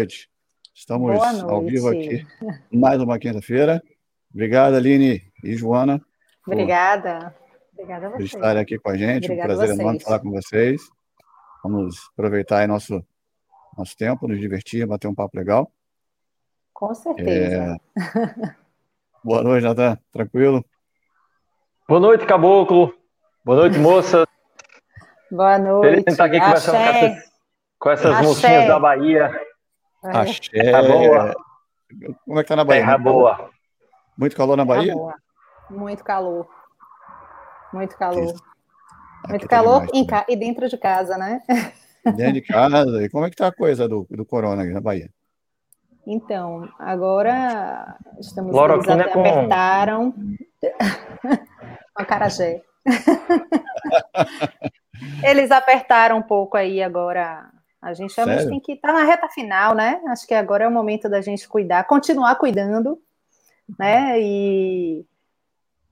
Noite. Estamos boa noite. ao vivo aqui, mais uma quinta-feira. Obrigado, Aline e Joana. Obrigada. Obrigada a vocês. Por estarem aqui com a gente. Obrigada um prazer enorme falar com vocês. Vamos aproveitar nosso, nosso tempo, nos divertir, bater um papo legal. Com certeza. É... Boa noite, Natan. Tranquilo? Boa noite, Caboclo. Boa noite, moça. Boa noite. Feliz estar aqui conversando com essas, com essas mocinhas da Bahia. Axé. Tá boa. Como é que tá na Bahia? Terra boa. Muito calor na Bahia? Muito calor. Muito calor. Muito tá calor demais, ca... e dentro de casa, né? Dentro de casa. E como é que tá a coisa do, do corona aqui na Bahia? Então, agora estamos Cloroquina eles com... apertaram a carajé. eles apertaram um pouco aí agora. A gente realmente tem que estar tá na reta final, né? Acho que agora é o momento da gente cuidar, continuar cuidando, né? E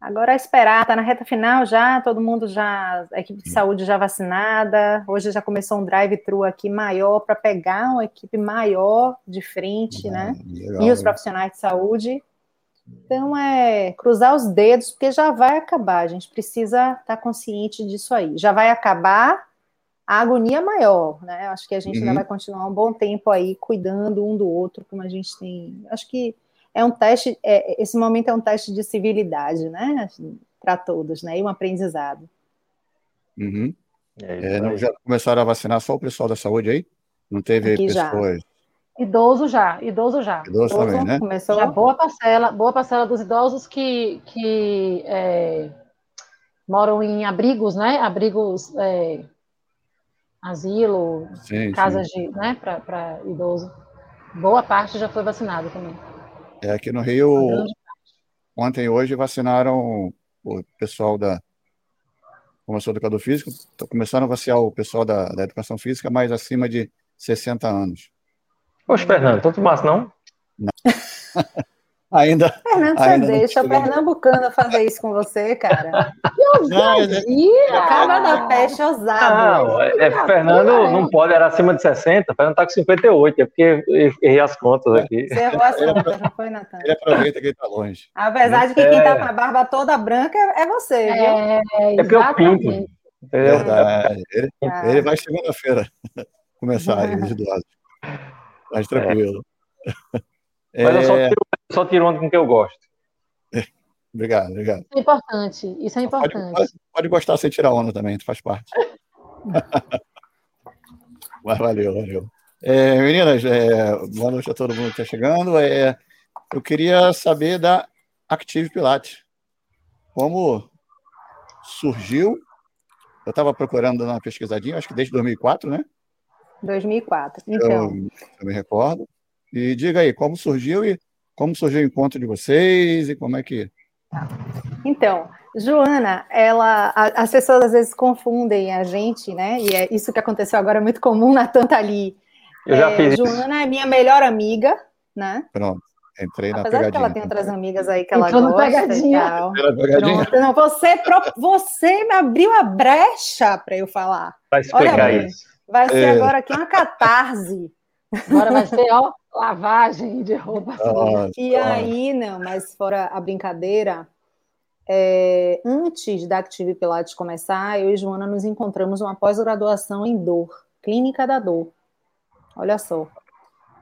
Agora é esperar, tá na reta final já, todo mundo já, a equipe de saúde já vacinada. Hoje já começou um drive-thru aqui maior para pegar uma equipe maior de frente, ah, né? Legal, e os profissionais de saúde. Então é cruzar os dedos, porque já vai acabar. A gente precisa estar tá consciente disso aí. Já vai acabar a agonia maior, né? Acho que a gente uhum. ainda vai continuar um bom tempo aí cuidando um do outro, como a gente tem. Acho que é um teste, é, esse momento é um teste de civilidade, né? Assim, Para todos, né? E um aprendizado. Uhum. É, é, não, já começaram a vacinar só o pessoal da saúde aí? Não teve Aqui pessoas. Já. Idoso já, idoso já. Idoso, idoso também, né? Começou já boa parcela, boa parcela dos idosos que, que é, moram em abrigos, né? Abrigos, é, asilo, sim, casas sim. de, né? Para idoso. Boa parte já foi vacinado também. É, aqui no Rio, ontem e hoje vacinaram o pessoal da. Como eu sou educador físico, estou começando a vacinar o pessoal da, da educação física, mas acima de 60 anos. Poxa, Fernando, tanto massa, não? Não. Ainda. Fernando, ainda você deixa o pernambucano fazer isso com você, cara. Que ousadia! Acaba da peste ousado. Não, é, é Fernando não pode, era acima de 60, Fernando tá com 58, é porque errei as contas aqui. Você errou as contas, não foi, Natan? Ele aproveita que ele tá longe. Apesar de que quem tá com a barba toda branca é você, viu? É, é porque eu pinto. Verdade. Ele, ah. ele vai segunda-feira começar aí, os idosos. Mais tranquilo. É. Mas eu só tiro só tiro onda com que eu gosto. Obrigado, obrigado. Isso é importante, isso é importante. Pode, pode gostar sem tirar onda também, faz parte. Mas valeu, valeu. É, meninas, é, boa noite a todo mundo que está chegando. É, eu queria saber da Active Pilates. Como surgiu? Eu estava procurando uma pesquisadinha, acho que desde 2004, né? 2004, então. Eu, eu me recordo. E diga aí, como surgiu e como surgiu o encontro de vocês e como é que. Então, Joana, ela, as pessoas às vezes confundem a gente, né? E é isso que aconteceu agora é muito comum na Tanta ali. Eu já é, fiz Joana é minha melhor amiga, né? Pronto. Entrei na Apesar pegadinha. que ela tem outras amigas aí que ela Entrou gosta pegadinha. pegadinha. Pronto, não, você, você me abriu a brecha para eu falar. Vai explicar Olha, isso. Vai ser é. agora aqui uma catarse. Agora vai ser, ó, lavagem de roupa. Ah, e aí, não, mas fora a brincadeira, é, antes da Active Pilates começar, eu e Joana nos encontramos uma pós-graduação em dor, clínica da dor. Olha só.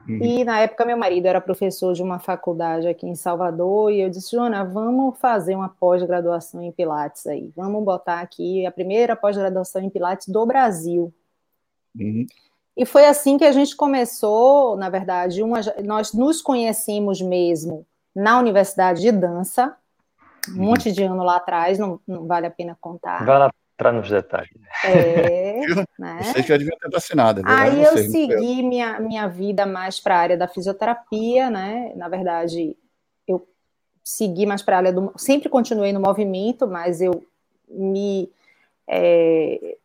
Uhum. E na época meu marido era professor de uma faculdade aqui em Salvador e eu disse, Joana, vamos fazer uma pós-graduação em Pilates aí. Vamos botar aqui a primeira pós-graduação em Pilates do Brasil. Uhum. E foi assim que a gente começou, na verdade, uma, nós nos conhecemos mesmo na Universidade de Dança, um uhum. monte de ano lá atrás, não, não vale a pena contar. Vai lá entrar nos detalhes. É, né? Você já devia ter vacinado. Aí eu segui minha, minha vida mais para a área da fisioterapia, né? Na verdade, eu segui mais para a área do. Sempre continuei no movimento, mas eu me. É,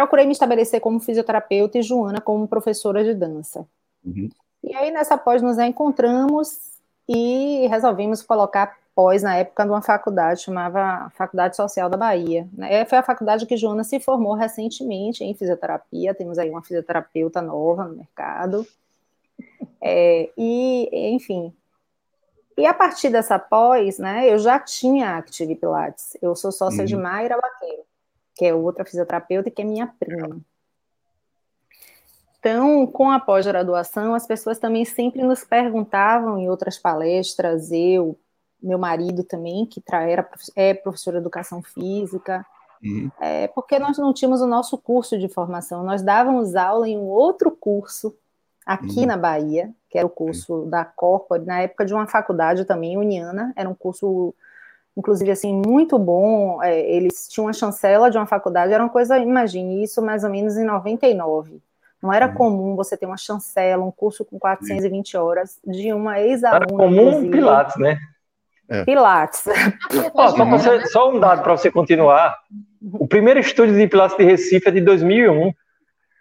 procurei me estabelecer como fisioterapeuta e Joana como professora de dança. Uhum. E aí, nessa pós, nos encontramos e resolvemos colocar pós na época de uma faculdade, chamava Faculdade Social da Bahia. Né? Foi a faculdade que Joana se formou recentemente em fisioterapia, temos aí uma fisioterapeuta nova no mercado. É, e, enfim. E a partir dessa pós, né, eu já tinha Active Pilates. Eu sou sócia uhum. de Mayra Baqueiro, que é outra fisioterapeuta que é minha prima. Então, com a pós-graduação, as pessoas também sempre nos perguntavam em outras palestras, eu, meu marido também, que era, é professor de educação física, uhum. é, porque nós não tínhamos o nosso curso de formação, nós dávamos aula em um outro curso aqui uhum. na Bahia, que era o curso uhum. da Corpo, na época de uma faculdade também, Uniana, era um curso, inclusive, assim, muito bom, é, eles tinham uma chancela de uma faculdade, era uma coisa, imagine, isso mais ou menos em 99, não era uhum. comum você ter uma chancela, um curso com 420 horas de uma ex-aluna. Era comum Pilates, né? É. Pilates. Ó, só, você, só, um dado para você continuar. O primeiro estúdio de Pilates de Recife é de 2001.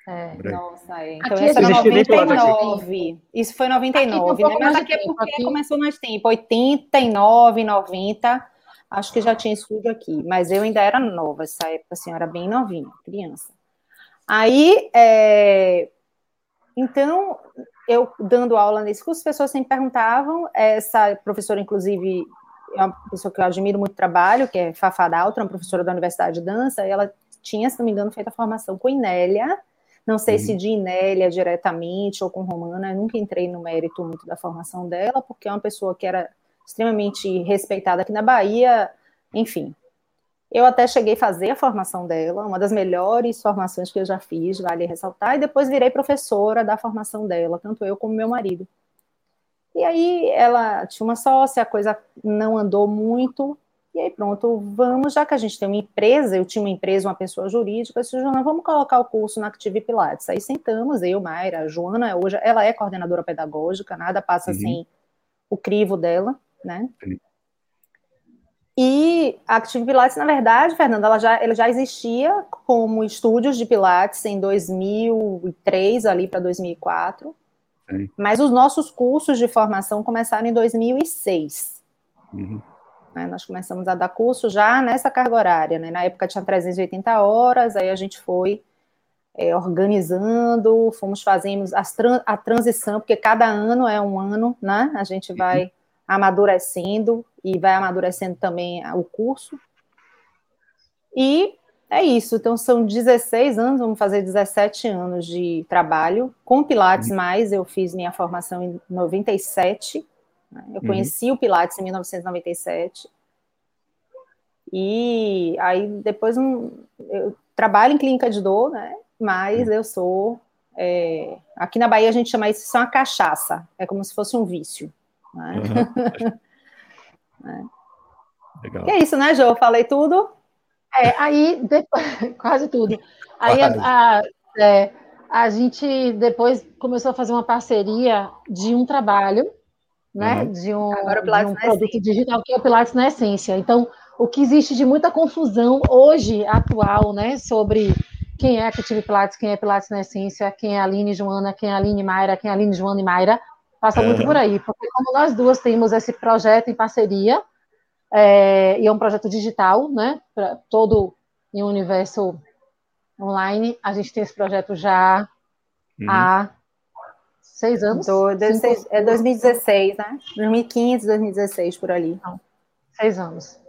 É, nossa, é. Então, isso é 99. Isso foi 99, né? Mas aqui é porque aqui... começou mais tempo. 89, 90. Acho que já tinha estúdio aqui. Mas eu ainda era nova essa época, assim, eu era bem novinha, criança. Aí, é... então, eu dando aula nesse curso, as pessoas sempre perguntavam. Essa professora, inclusive, é uma pessoa que eu admiro muito o trabalho, que é Fafá Daltra, uma professora da Universidade de Dança, e ela tinha, se não me engano, feito a formação com Inélia, não sei uhum. se de Inélia diretamente ou com Romana, eu nunca entrei no mérito muito da formação dela, porque é uma pessoa que era extremamente respeitada aqui na Bahia, enfim. Eu até cheguei a fazer a formação dela, uma das melhores formações que eu já fiz, vale ressaltar, e depois virei professora da formação dela, tanto eu como meu marido. E aí ela tinha uma sócia, a coisa não andou muito, e aí pronto, vamos, já que a gente tem uma empresa, eu tinha uma empresa, uma pessoa jurídica, eu disse, Joana, vamos colocar o curso na Active Pilates. Aí sentamos, eu, Mayra, a Joana, hoje ela é coordenadora pedagógica, nada passa uhum. sem o crivo dela, né? Sim. E a Active Pilates, na verdade, Fernanda, ela já, ela já existia como estúdios de Pilates em 2003, ali para 2004. Sim. Mas os nossos cursos de formação começaram em 2006. Uhum. Né, nós começamos a dar curso já nessa carga horária. Né? Na época tinha 380 horas, aí a gente foi é, organizando, fomos fazendo as a transição, porque cada ano é um ano, né? A gente vai uhum. Amadurecendo e vai amadurecendo também o curso. E é isso, então são 16 anos, vamos fazer 17 anos de trabalho. Com Pilates, uhum. mais eu fiz minha formação em 97, né? Eu uhum. conheci o Pilates em 1997. E aí depois um, eu trabalho em clínica de dor, né? Mas uhum. eu sou é, aqui na Bahia a gente chama isso de uma cachaça, é como se fosse um vício. Né? Uhum. é. Legal. Que é isso, né, Jô? Falei tudo. É, aí depois, quase tudo. Aí a, a, é, a gente depois começou a fazer uma parceria de um trabalho né, uhum. de um, de um produto digital que é o Pilates na essência. Então, o que existe de muita confusão hoje, atual, né, sobre quem é Active Pilates, quem é Pilates na essência, quem é Aline Joana, quem é Aline Mayra, quem é Aline Joana e Mayra, passa uhum. muito por aí, porque como nós duas temos esse projeto em parceria, é, e é um projeto digital, né, para todo em um universo online, a gente tem esse projeto já uhum. há Seis anos? Do, seis, é 2016, né? 2015, 2016, por ali. Não, seis anos.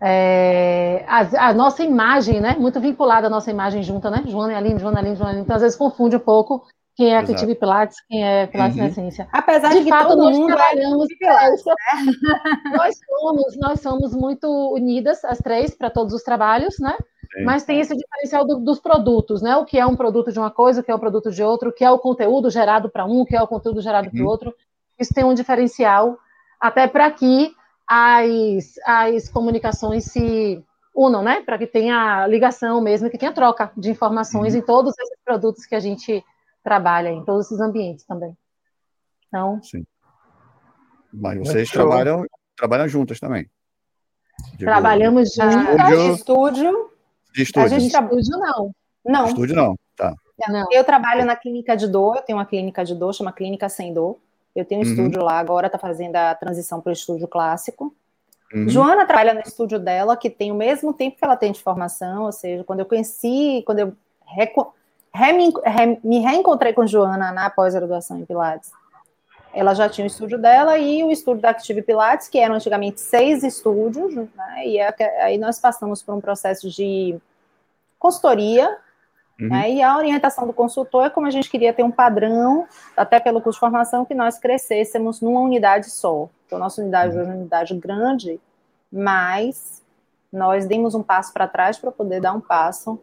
É, a, a, nossa imagem, né? Muito vinculada à nossa imagem junta, né? Joana e Aline, Joana e Aline, Joana e Aline. Então, às vezes confunde um pouco quem é Active Pilates, quem é Pilates uhum. na essência. Apesar de, de fato, nós é trabalhamos Pilates, né? nós somos, nós somos muito unidas, as três, para todos os trabalhos, né? Mas tem esse diferencial do, dos produtos, né? O que é um produto de uma coisa, o que é um produto de outro, o que é o conteúdo gerado para um, o que é o conteúdo gerado para o uhum. outro. Isso tem um diferencial, até para que as, as comunicações se unam, né? Para que tenha ligação mesmo, que tenha troca de informações uhum. em todos esses produtos que a gente trabalha, em todos esses ambientes também. Então. Sim. Mas vocês trabalham, trabalham juntas também. Trabalhamos juntas. Estúdio de estúdio? A gente trabalha. Estúdio não. Não. Estúdio não, tá. Não. Eu trabalho na clínica de dor, eu tenho uma clínica de dor, chama Clínica Sem Dor. Eu tenho um uhum. estúdio lá, agora está fazendo a transição para o estúdio clássico. Uhum. Joana trabalha no estúdio dela, que tem o mesmo tempo que ela tem de formação, ou seja, quando eu conheci, quando eu re, re, me reencontrei com Joana na pós-graduação em Pilates, ela já tinha o estúdio dela e o estúdio da Active Pilates, que eram antigamente seis estúdios, né, e é, aí nós passamos por um processo de consultoria, uhum. né, e a orientação do consultor é como a gente queria ter um padrão, até pelo curso de formação, que nós crescêssemos numa unidade só. Então, nossa unidade uhum. é uma unidade grande, mas nós demos um passo para trás para poder dar um passo uhum.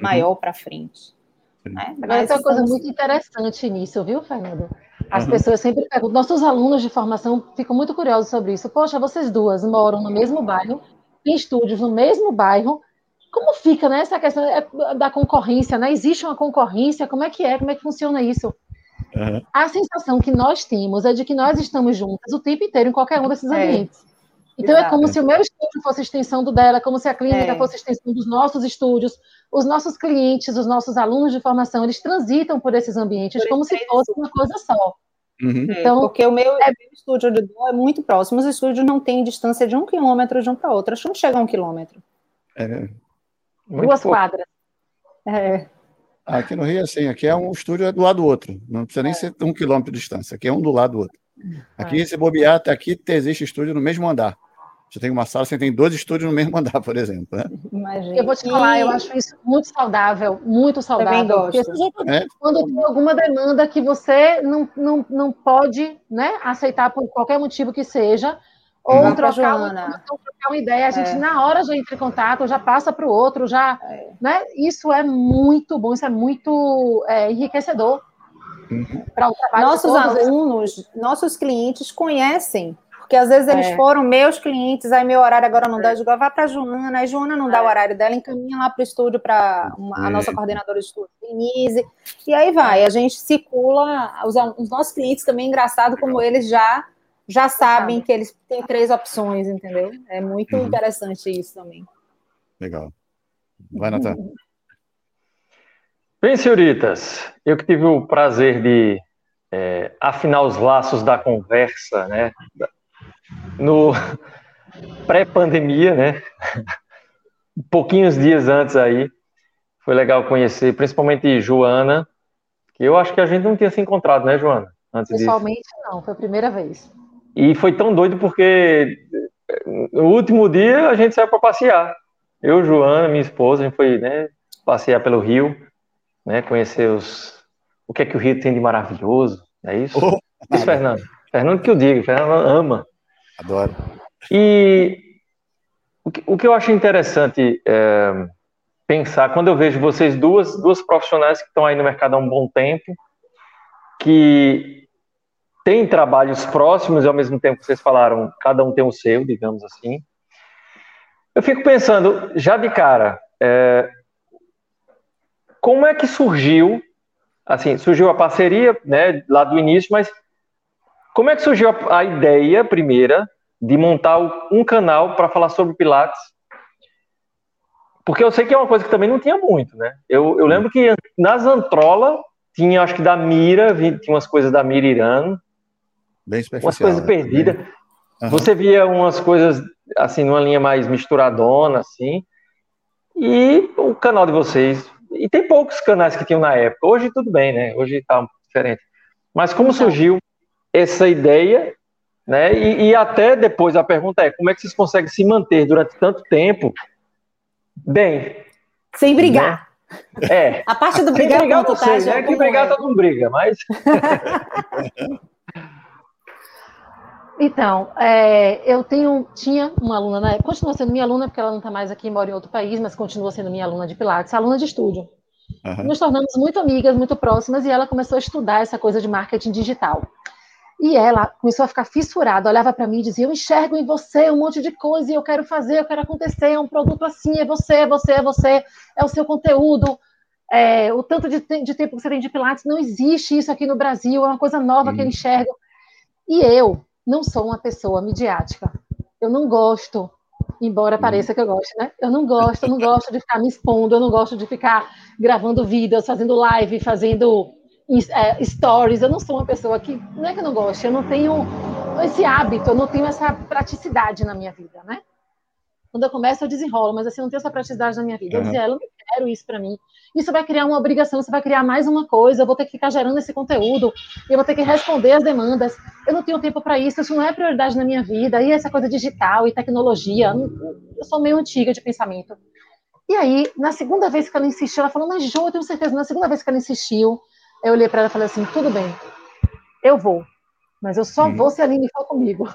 maior para frente. Né? Mas tem uma coisa muito interessante nisso, viu, Fernando? As uhum. pessoas sempre perguntam, nossos alunos de formação ficam muito curiosos sobre isso. Poxa, vocês duas moram no mesmo bairro, em estúdios no mesmo bairro, como fica né, essa questão é, da concorrência? Né? Existe uma concorrência? Como é que é? Como é que funciona isso? Uhum. A sensação que nós temos é de que nós estamos juntas o tempo inteiro em qualquer um desses é. ambientes. É. Então Exato. é como se o meu estúdio fosse extensão do dela, como se a clínica é. fosse extensão dos nossos estúdios. Os nossos clientes, os nossos alunos de formação, eles transitam por esses ambientes por como se fosse uma coisa só. Uhum. Então, porque o meu, é, meu estúdio de dor é muito próximo, os estúdios não têm distância de um quilômetro de um para outro, acho que não chega a um quilômetro. É, Duas pouco. quadras. É. Aqui no Rio, assim, aqui é um estúdio do lado do outro. Não precisa nem é. ser um quilômetro de distância. Aqui é um do lado do outro. Aqui, é. se bobear, até aqui existe estúdio no mesmo andar. Você tem uma sala, você tem dois estúdios no mesmo andar, por exemplo. Né? Imagina. Eu vou te falar, eu acho isso muito saudável, muito saudável. Também gosto. É? Quando tem alguma demanda que você não, não, não pode né, aceitar por qualquer motivo que seja, ou Não trocar, uma, trocar uma ideia, a gente é. na hora já entra em contato, já passa para o outro, já, é. né? Isso é muito bom, isso é muito é, enriquecedor uhum. para o trabalho. Nossos alunos, nossos clientes conhecem, porque às vezes eles é. foram meus clientes, aí meu horário agora não dá, eu digo, ah, vai para a Joana, a Joana não dá o é. horário dela, encaminha lá para o estúdio para a nossa coordenadora de estúdio, Denise, e aí vai, a gente circula, os, os nossos clientes também, engraçado como eles já já sabem que eles têm três opções, entendeu? É muito uhum. interessante isso também. Legal. Vai, Natan. Bem, senhoritas, eu que tive o prazer de é, afinar os laços da conversa, né? No pré-pandemia, né? Pouquinhos dias antes aí, foi legal conhecer, principalmente Joana, que eu acho que a gente não tinha se encontrado, né, Joana? Antes Pessoalmente, disso. não, foi a primeira vez. E foi tão doido porque no último dia a gente saiu para passear. Eu, Joana, minha esposa, a gente foi né, passear pelo Rio, né, conhecer os, o que é que o Rio tem de maravilhoso, é isso? Oh, isso, Fernando. Fernando que eu digo, Fernando ama. Adoro. E o que, o que eu acho interessante é, pensar, quando eu vejo vocês duas, duas profissionais que estão aí no mercado há um bom tempo, que tem trabalhos próximos e ao mesmo tempo vocês falaram, cada um tem o seu, digamos assim. Eu fico pensando, já de cara, é, como é que surgiu, assim, surgiu a parceria, né, lá do início, mas como é que surgiu a, a ideia, primeira, de montar um canal para falar sobre Pilates? Porque eu sei que é uma coisa que também não tinha muito, né? Eu, eu lembro que nas Antrola tinha, acho que da Mira, tinha umas coisas da Mira Irano, Bem umas coisas né? perdidas. Uhum. Você via umas coisas assim numa linha mais misturadona, assim. E o canal de vocês. E tem poucos canais que tinham na época. Hoje tudo bem, né? Hoje tá um diferente. Mas como então. surgiu essa ideia, né? E, e, até depois a pergunta é: como é que vocês conseguem se manter durante tanto tempo bem? Sem brigar. Né? É. A parte do brigar, brigar não sei, tá, né? Que brigar é. todo mundo briga, mas. Então, é, eu tenho, tinha uma aluna na época, continua sendo minha aluna, porque ela não está mais aqui, mora em outro país, mas continua sendo minha aluna de Pilates, aluna de estúdio. Uhum. Nos tornamos muito amigas, muito próximas, e ela começou a estudar essa coisa de marketing digital. E ela começou a ficar fissurada, olhava para mim e dizia: Eu enxergo em você um monte de coisa e eu quero fazer, eu quero acontecer, é um produto assim, é você, é você, é você, é o seu conteúdo. É, o tanto de, de, tempo que você tem de Pilates, não existe isso aqui no Brasil, é uma coisa nova uhum. que eu enxergo. E eu, não sou uma pessoa midiática. Eu não gosto, embora pareça que eu goste, né? Eu não gosto, eu não gosto de ficar me expondo, eu não gosto de ficar gravando vídeos, fazendo live, fazendo é, stories. Eu não sou uma pessoa que. Não é que eu não gosto, eu não tenho esse hábito, eu não tenho essa praticidade na minha vida, né? Quando eu começo, eu desenrolo, mas assim, eu não tenho essa praticidade na minha vida. Uhum. Eu dizia, eu não quero isso para mim. Isso vai criar uma obrigação, isso vai criar mais uma coisa, eu vou ter que ficar gerando esse conteúdo, eu vou ter que responder as demandas. Eu não tenho tempo para isso, isso não é prioridade na minha vida. E essa coisa digital e tecnologia, eu sou meio antiga de pensamento. E aí, na segunda vez que ela insistiu, ela falou, mas Jo, eu tenho certeza, na segunda vez que ela insistiu, eu olhei para ela e falei assim, tudo bem, eu vou, mas eu só uhum. vou se a Aline for comigo.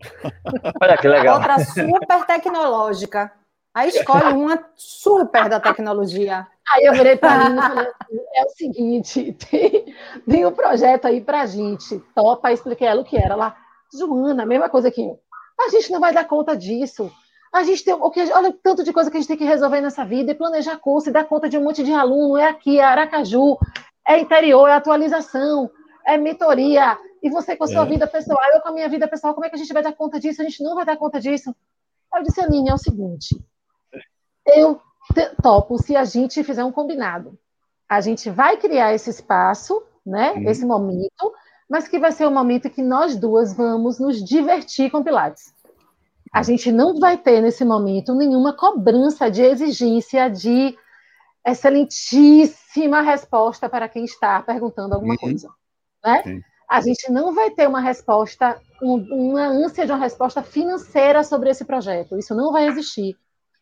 Olha que legal. Outra super tecnológica. Aí escolhe uma super da tecnologia. Aí eu virei para mim e falei assim, é o seguinte, tem, tem um projeto aí para a gente. Topa, expliquei ela o que era. Lá, Joana, mesma coisa que eu. A gente não vai dar conta disso. A gente tem o que, olha tanto de coisa que a gente tem que resolver nessa vida e planejar curso e dar conta de um monte de aluno. É aqui, é Aracaju, é interior, é atualização, é mentoria, e você com a sua é. vida pessoal, eu com a minha vida pessoal, como é que a gente vai dar conta disso? A gente não vai dar conta disso. Eu disse, Aline, é o seguinte, eu topo se a gente fizer um combinado. A gente vai criar esse espaço, né, esse momento, mas que vai ser um momento que nós duas vamos nos divertir com Pilates. A gente não vai ter nesse momento nenhuma cobrança de exigência de excelentíssima resposta para quem está perguntando alguma uhum. coisa. Né? Sim a gente não vai ter uma resposta, um, uma ânsia de uma resposta financeira sobre esse projeto. Isso não vai existir.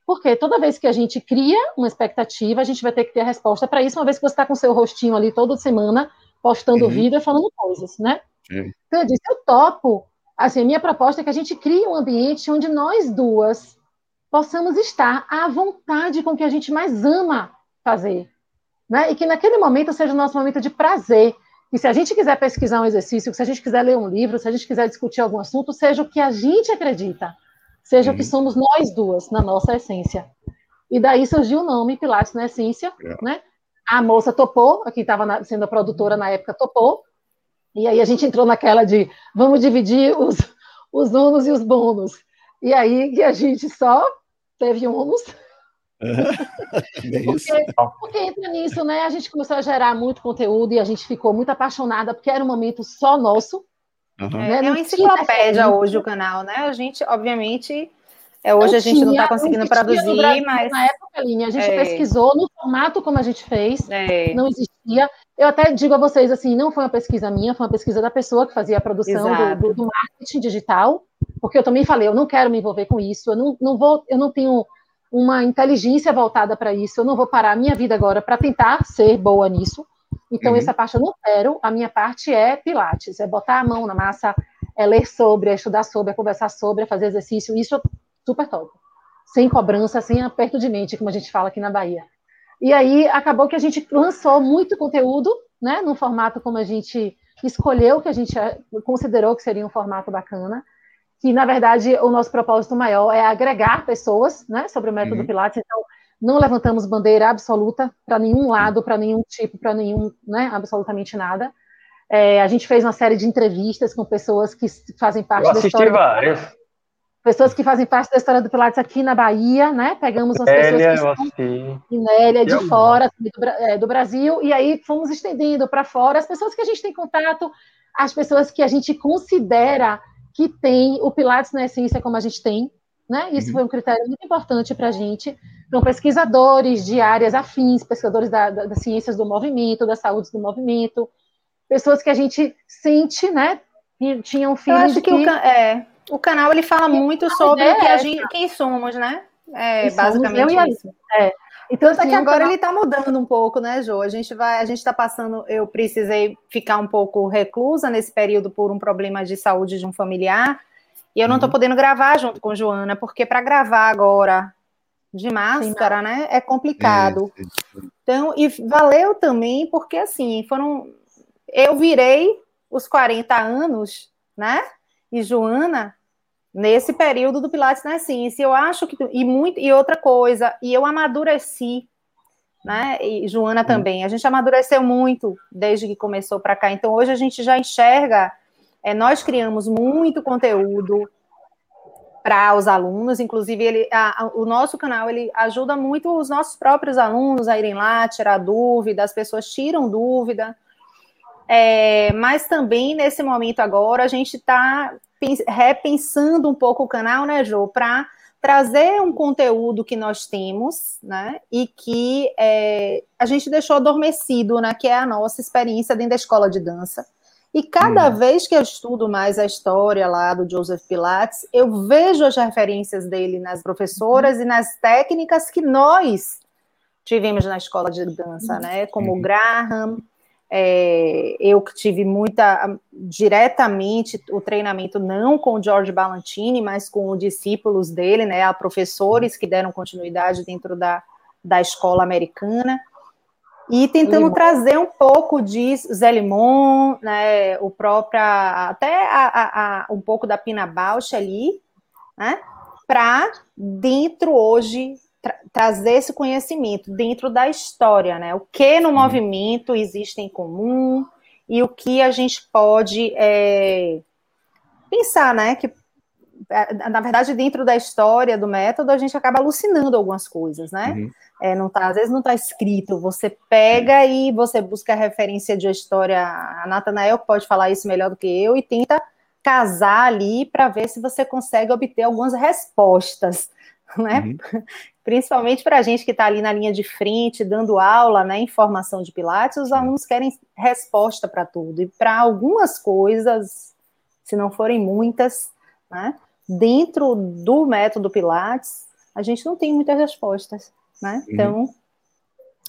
Porque toda vez que a gente cria uma expectativa, a gente vai ter que ter a resposta para isso, uma vez que você está com seu rostinho ali toda semana, postando uhum. vídeo e falando coisas, né? Então eu disse, eu topo. Assim, a minha proposta é que a gente crie um ambiente onde nós duas possamos estar à vontade com o que a gente mais ama fazer. Né? E que naquele momento seja o nosso momento de prazer. E se a gente quiser pesquisar um exercício, se a gente quiser ler um livro, se a gente quiser discutir algum assunto, seja o que a gente acredita, seja uhum. o que uhum. somos nós duas, na nossa essência. E daí surgiu o nome Pilates na Essência, é. né? A moça topou, a quem estava sendo a produtora na época topou, e aí a gente entrou naquela de vamos dividir os, os ônus e os bônus. E aí que a gente só teve ônus é porque, porque, entra nisso, né? A gente começou a gerar muito conteúdo e a gente ficou muito apaixonada, porque era um momento só nosso. Uhum. Né? É uma enciclopédia hoje o canal, né? A gente, obviamente, é, hoje não a gente tinha, não está conseguindo produzir, Brasil, mas. Na época, Linha, a gente é. pesquisou no formato como a gente fez, é. não existia. Eu até digo a vocês assim, não foi uma pesquisa minha, foi uma pesquisa da pessoa que fazia a produção do, do, do, marketing digital, porque eu também falei, eu não quero me envolver com isso, eu não, não vou, eu não tenho uma inteligência voltada para isso. Eu não vou parar a minha vida agora para tentar ser boa nisso. Então, uhum. essa parte eu não quero. A minha parte é Pilates, é botar a mão na massa, é ler sobre, é estudar sobre, é conversar sobre, é fazer exercício. Isso é super top. Sem cobrança, sem aperto de mente, como a gente fala aqui na Bahia. E aí, acabou que a gente lançou muito conteúdo, né, num formato como a gente escolheu, que a gente considerou que seria um formato bacana que na verdade o nosso propósito maior é agregar pessoas, né, sobre o método uhum. Pilates. Então, não levantamos bandeira absoluta para nenhum lado, para nenhum tipo, para nenhum, né, absolutamente nada. É, a gente fez uma série de entrevistas com pessoas que fazem parte Eu da história. Várias. Do... Pessoas que fazem parte da história do Pilates aqui na Bahia, né? Pegamos Nélia, pessoas que estão em Nélia, de fora do, é, do Brasil, e aí fomos estendendo para fora as pessoas que a gente tem contato, as pessoas que a gente considera que tem o Pilates na essência como a gente tem, né? Isso uhum. foi um critério muito importante para a gente. Então, pesquisadores de áreas afins, pesquisadores da, da, das ciências do movimento, da saúde do movimento, pessoas que a gente sente, né? Tinham filhos. Eu acho que, que... O, é, o canal ele fala muito sobre que a gente, quem somos, né? É, basicamente isso. É. Só assim, que agora ele está mudando um pouco, né, Jo? A gente vai, a gente está passando. Eu precisei ficar um pouco reclusa nesse período por um problema de saúde de um familiar. E eu não estou uhum. podendo gravar junto com Joana, porque para gravar agora de máscara, Sim, né, é complicado. É, então, e valeu também, porque assim, foram. Eu virei os 40 anos, né? E Joana nesse período do Pilates na ciência. Eu acho que e muito e outra coisa, e eu amadureci, né? E Joana também. A gente amadureceu muito desde que começou para cá. Então hoje a gente já enxerga, é, nós criamos muito conteúdo para os alunos, inclusive ele, a, a, o nosso canal ele ajuda muito os nossos próprios alunos a irem lá tirar dúvida, as pessoas tiram dúvida. É, mas também nesse momento agora a gente está repensando um pouco o canal, né, Jô, para trazer um conteúdo que nós temos, né, e que é, a gente deixou adormecido, né, que é a nossa experiência dentro da escola de dança. E cada hum. vez que eu estudo mais a história lá do Joseph Pilates, eu vejo as referências dele nas professoras hum. e nas técnicas que nós tivemos na escola de dança, uhum. né, como o Graham, é, eu que tive muita diretamente o treinamento não com o George Ballantini, mas com os discípulos dele, né, a professores que deram continuidade dentro da, da escola americana e tentando Limon. trazer um pouco de Zé Limon, né, o próprio até a, a, a, um pouco da Pina Bausch ali, né, para dentro hoje tra trazer esse conhecimento dentro da história, né? O que no movimento existe em comum e o que a gente pode é, pensar, né? Que é, na verdade, dentro da história do método, a gente acaba alucinando algumas coisas, né? Uhum. É, não tá, às vezes não está escrito, você pega uhum. e você busca a referência de uma história. A Nathanael pode falar isso melhor do que eu e tenta casar ali para ver se você consegue obter algumas respostas, né? Uhum. Principalmente para a gente que está ali na linha de frente, dando aula, né, em formação de Pilates, os alunos querem resposta para tudo. E para algumas coisas, se não forem muitas, né, dentro do método Pilates, a gente não tem muitas respostas. Né? Uhum. Então,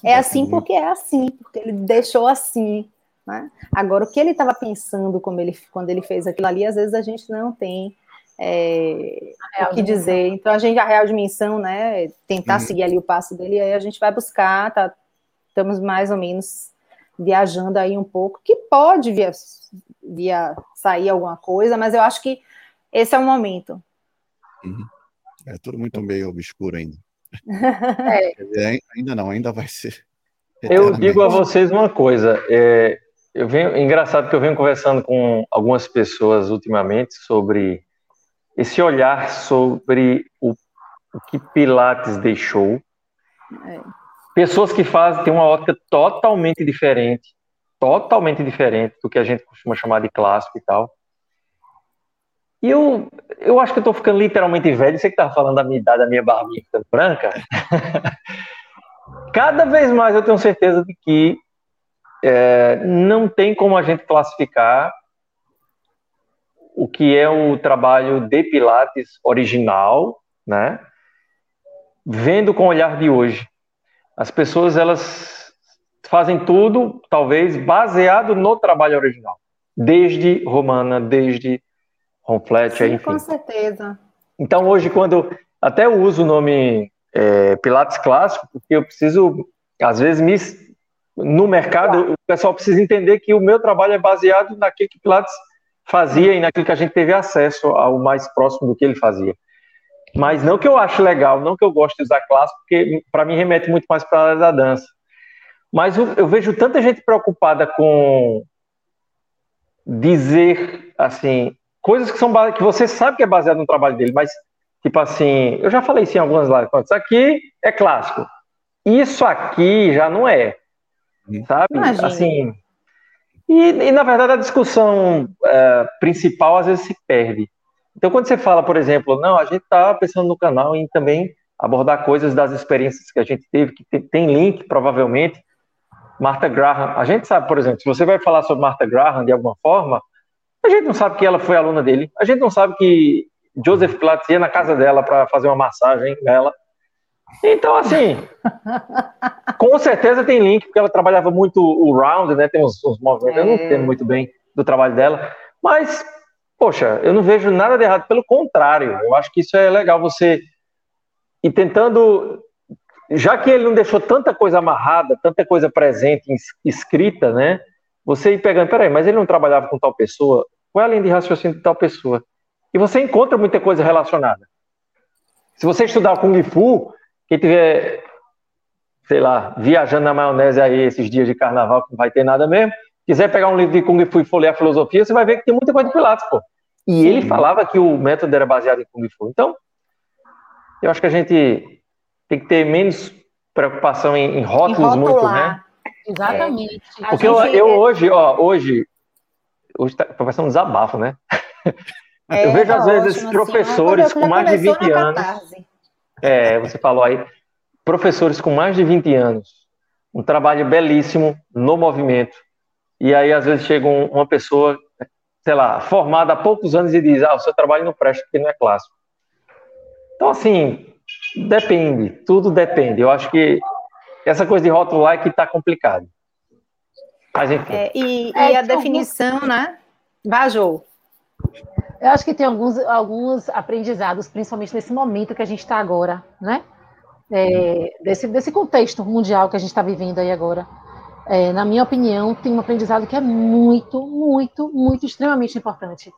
é assim porque é assim, porque ele deixou assim. Né? Agora, o que ele estava pensando ele, quando ele fez aquilo ali, às vezes a gente não tem é, o que dizer. Então, a gente, a real dimensão, né, tentar uhum. seguir ali o passo dele, aí a gente vai buscar, tá, estamos mais ou menos viajando aí um pouco, que pode via, via sair alguma coisa, mas eu acho que esse é o momento. Uhum. É tudo muito meio obscuro ainda. É. Ainda não, ainda vai ser. Eu digo a vocês uma coisa. É, eu venho, é engraçado que eu venho conversando com algumas pessoas ultimamente sobre esse olhar sobre o, o que Pilates deixou. É. Pessoas que fazem têm uma ótica totalmente diferente, totalmente diferente do que a gente costuma chamar de clássico e tal. E eu, eu acho que eu tô ficando literalmente velho. Você que tá falando da minha idade, da minha barbinha ficando branca. Cada vez mais eu tenho certeza de que é, não tem como a gente classificar o que é o trabalho de Pilates original, né? Vendo com o olhar de hoje. As pessoas, elas fazem tudo, talvez, baseado no trabalho original. Desde Romana, desde Ronflet, Sim, enfim. com certeza. Então, hoje, quando até eu uso o nome é, Pilates Clássico, porque eu preciso, às vezes, me, no mercado, o pessoal precisa entender que o meu trabalho é baseado naquilo que Pilates fazia e naquilo que a gente teve acesso ao mais próximo do que ele fazia. Mas não que eu ache legal, não que eu goste de usar clássico, porque para mim remete muito mais para a área da dança. Mas eu, eu, vejo tanta gente preocupada com dizer assim coisas que são que você sabe que é baseado no trabalho dele, mas tipo assim, eu já falei isso em algumas lives, isso aqui é clássico. Isso aqui já não é. Sabe? Imagina. Assim, e, e, na verdade, a discussão é, principal às vezes se perde. Então, quando você fala, por exemplo, não, a gente está pensando no canal em também abordar coisas das experiências que a gente teve, que tem, tem link, provavelmente. Martha Graham, a gente sabe, por exemplo, se você vai falar sobre Martha Graham de alguma forma, a gente não sabe que ela foi aluna dele, a gente não sabe que Joseph Pilates ia na casa dela para fazer uma massagem nela. Então, assim, com certeza tem link, porque ela trabalhava muito o round, né? Tem uns, uns movimentos, é. eu não é. entendo muito bem do trabalho dela, mas, poxa, eu não vejo nada de errado, pelo contrário, eu acho que isso é legal você ir tentando, já que ele não deixou tanta coisa amarrada, tanta coisa presente, escrita, né? Você ir pegando, peraí, mas ele não trabalhava com tal pessoa? Qual é a linha de raciocínio de tal pessoa? E você encontra muita coisa relacionada. Se você estudar Kung Fu, quem tiver, sei lá, viajando na maionese aí esses dias de carnaval, que não vai ter nada mesmo, quiser pegar um livro de Kung Fu e folhear filosofia, você vai ver que tem muita coisa de Pilates, pô. E ele falava que o método era baseado em Kung Fu. Então, eu acho que a gente tem que ter menos preocupação em, em rótulos muito, né? Exatamente. É. Porque eu, eu, hoje, ó, hoje, hoje tá, vai ser um desabafo, né? É, eu vejo tá às vezes assim, professores assim, com mais de 20 anos. É, você falou aí, professores com mais de 20 anos, um trabalho belíssimo no movimento. E aí, às vezes, chega uma pessoa, sei lá, formada há poucos anos e diz: Ah, o seu trabalho não presta porque não é clássico. Então, assim, depende, tudo depende. Eu acho que essa coisa de rotular é que está complicado. Mas, enfim. É, e, é, e a definição, né? Vajou. Eu acho que tem alguns, alguns aprendizados, principalmente nesse momento que a gente está agora, né? É, desse, desse contexto mundial que a gente está vivendo aí agora. É, na minha opinião, tem um aprendizado que é muito, muito, muito, extremamente importante.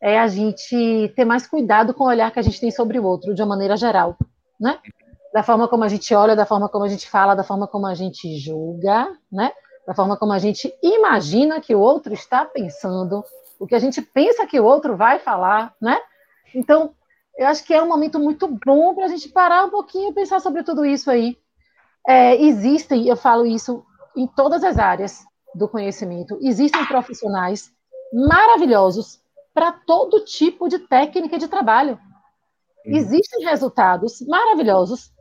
É a gente ter mais cuidado com o olhar que a gente tem sobre o outro, de uma maneira geral, né? Da forma como a gente olha, da forma como a gente fala, da forma como a gente julga, né? Da forma como a gente imagina que o outro está pensando, o que a gente pensa que o outro vai falar, né? Então, eu acho que é um momento muito bom para a gente parar um pouquinho e pensar sobre tudo isso aí. É, existem, eu falo isso em todas as áreas do conhecimento, existem profissionais maravilhosos para todo tipo de técnica de trabalho. Existem resultados maravilhosos,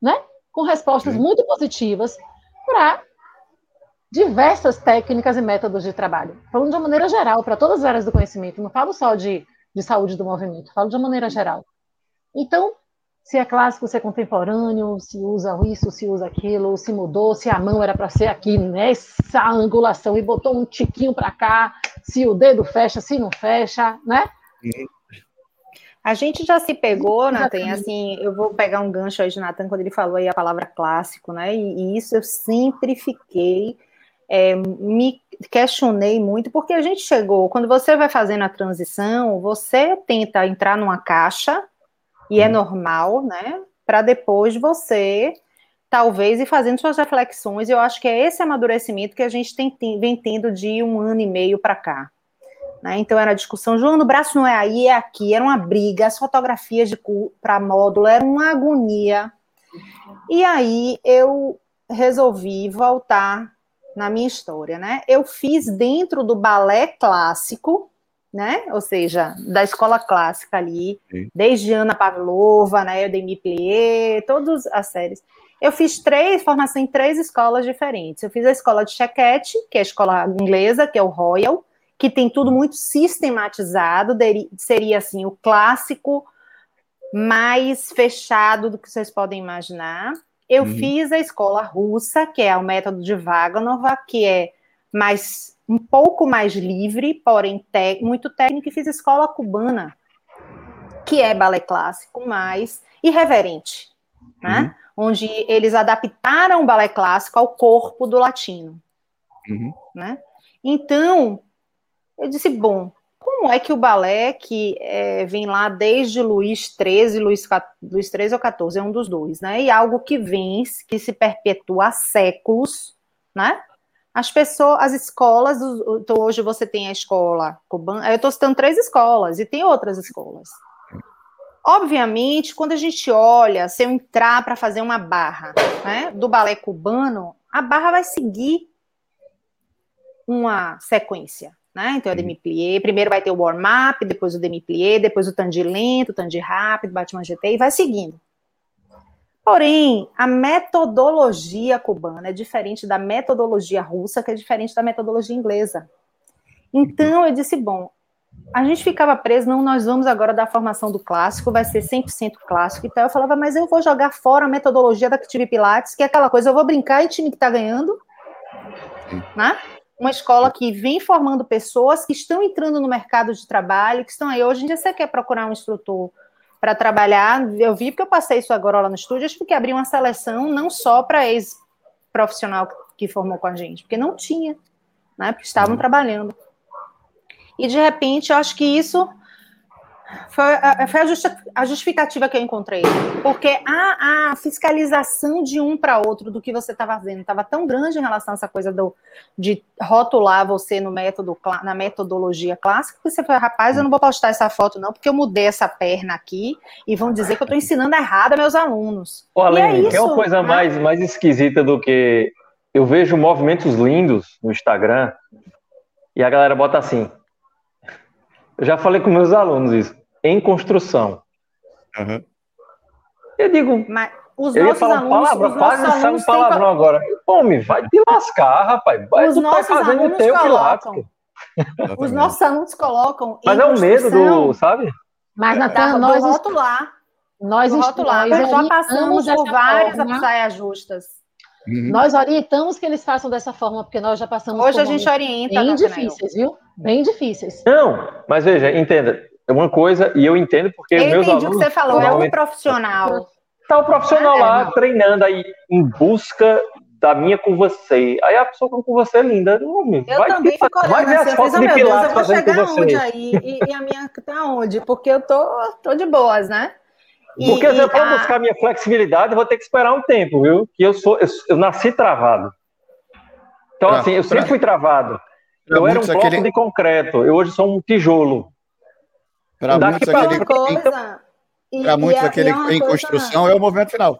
né? Com respostas muito positivas para diversas técnicas e métodos de trabalho. Falando de uma maneira geral, para todas as áreas do conhecimento, não falo só de, de saúde do movimento, falo de uma maneira geral. Então, se é clássico, se é contemporâneo, se usa isso, se usa aquilo, se mudou, se a mão era para ser aqui nessa angulação e botou um tiquinho para cá, se o dedo fecha, se não fecha, né? A gente já se pegou, Nathan, assim, eu vou pegar um gancho aí de Nathan quando ele falou aí a palavra clássico, né? E, e isso eu sempre fiquei é, me questionei muito, porque a gente chegou, quando você vai fazendo a transição, você tenta entrar numa caixa, e é uhum. normal, né? Para depois você, talvez, ir fazendo suas reflexões. Eu acho que é esse amadurecimento que a gente tem, vem tendo de um ano e meio para cá. Né? Então era a discussão, João, o braço não é aí, é aqui, era uma briga, as fotografias para módulo, era uma agonia. E aí eu resolvi voltar na minha história, né? Eu fiz dentro do balé clássico, né? Ou seja, da escola clássica ali, Sim. desde Ana Pavlova, né? Eudemir Plié, todas as séries. Eu fiz três formação em três escolas diferentes. Eu fiz a escola de Chequete, que é a escola inglesa, que é o Royal, que tem tudo muito sistematizado, seria assim o clássico mais fechado do que vocês podem imaginar. Eu uhum. fiz a escola russa, que é o método de Vaganova, que é mais um pouco mais livre, porém muito técnico, e fiz a escola cubana, que é balé clássico, mais irreverente, né? Uhum. Onde eles adaptaram o balé clássico ao corpo do latino, uhum. né? Então, eu disse, bom, como é que o balé, que é, vem lá desde Luís XIII, Luís, XIII ou XIV, é um dos dois, né? E algo que vem, que se perpetua há séculos, né? As pessoas, as escolas, então hoje você tem a escola cubana, eu estou citando três escolas, e tem outras escolas. Obviamente, quando a gente olha, se eu entrar para fazer uma barra né, do balé cubano, a barra vai seguir uma sequência né? Então é demi-plié, primeiro vai ter o warm-up, depois o demi-plié, depois o tandi lento, o rápido, Batman GT e vai seguindo. Porém, a metodologia cubana é diferente da metodologia russa, que é diferente da metodologia inglesa. Então eu disse, bom, a gente ficava preso, não, nós vamos agora da formação do clássico, vai ser 100% clássico. Então eu falava, mas eu vou jogar fora a metodologia da Active Pilates, que é aquela coisa, eu vou brincar e time que tá ganhando, né? Uma escola que vem formando pessoas que estão entrando no mercado de trabalho, que estão aí. Hoje em dia você quer procurar um instrutor para trabalhar, eu vi porque eu passei isso agora lá no estúdio, acho que abrir uma seleção não só para ex-profissional que formou com a gente, porque não tinha, né? Porque estavam uhum. trabalhando. E de repente, eu acho que isso foi, a, foi a, justi a, justificativa que eu encontrei. Porque a, a fiscalização de um para outro do que você estava vendo estava tão grande em relação a essa coisa do, de rotular você no método, na metodologia clássica, que você foi, rapaz, eu não vou postar essa foto, não, porque eu mudei essa perna aqui e vão dizer que eu estou ensinando errado a meus alunos. Ô, Aline, é, é uma coisa né? mais, mais esquisita do que eu vejo movimentos lindos no Instagram e a galera bota assim. Eu já falei com meus alunos isso. Em construção. Uhum. Eu digo. Mas os eu ia falar alunos, palavra, quase sabe um palavrão têm... agora. Homem, vai te lascar, rapaz. Vai, os tu tá fazendo o teu colocam, Os nossos alunos colocam. Mas é o medo do, sabe? Mas, Natan, nós. rotular. Nós, rotular. Nós já passamos por várias saias justas. Uhum. Nós orientamos que eles façam dessa forma, porque nós já passamos Hoje a gente orienta. Bem difíceis, viu? Bem difíceis. Não, mas veja, entenda. É uma coisa, e eu entendo porque eu meus alunos... o que você falou, é um profissional. Tá o profissional ah, lá, é, treinando aí, em busca da minha com você. Aí a pessoa com você é linda. eu vai, também fico olhando vai ver as fotos de Pilates eu vou chegar com você. onde aí? E, e, a minha tá onde? Porque eu tô, tô de boas, né? E, Porque se eu for a... buscar minha flexibilidade, eu vou ter que esperar um tempo, viu? Que eu sou, eu, eu nasci travado. Então, pra, assim, eu sempre fui travado. Eu era um bloco aquele... de concreto, eu hoje sou um tijolo. Para muitos, aquele, coisa... Para muitos, aquele em construção é o movimento final.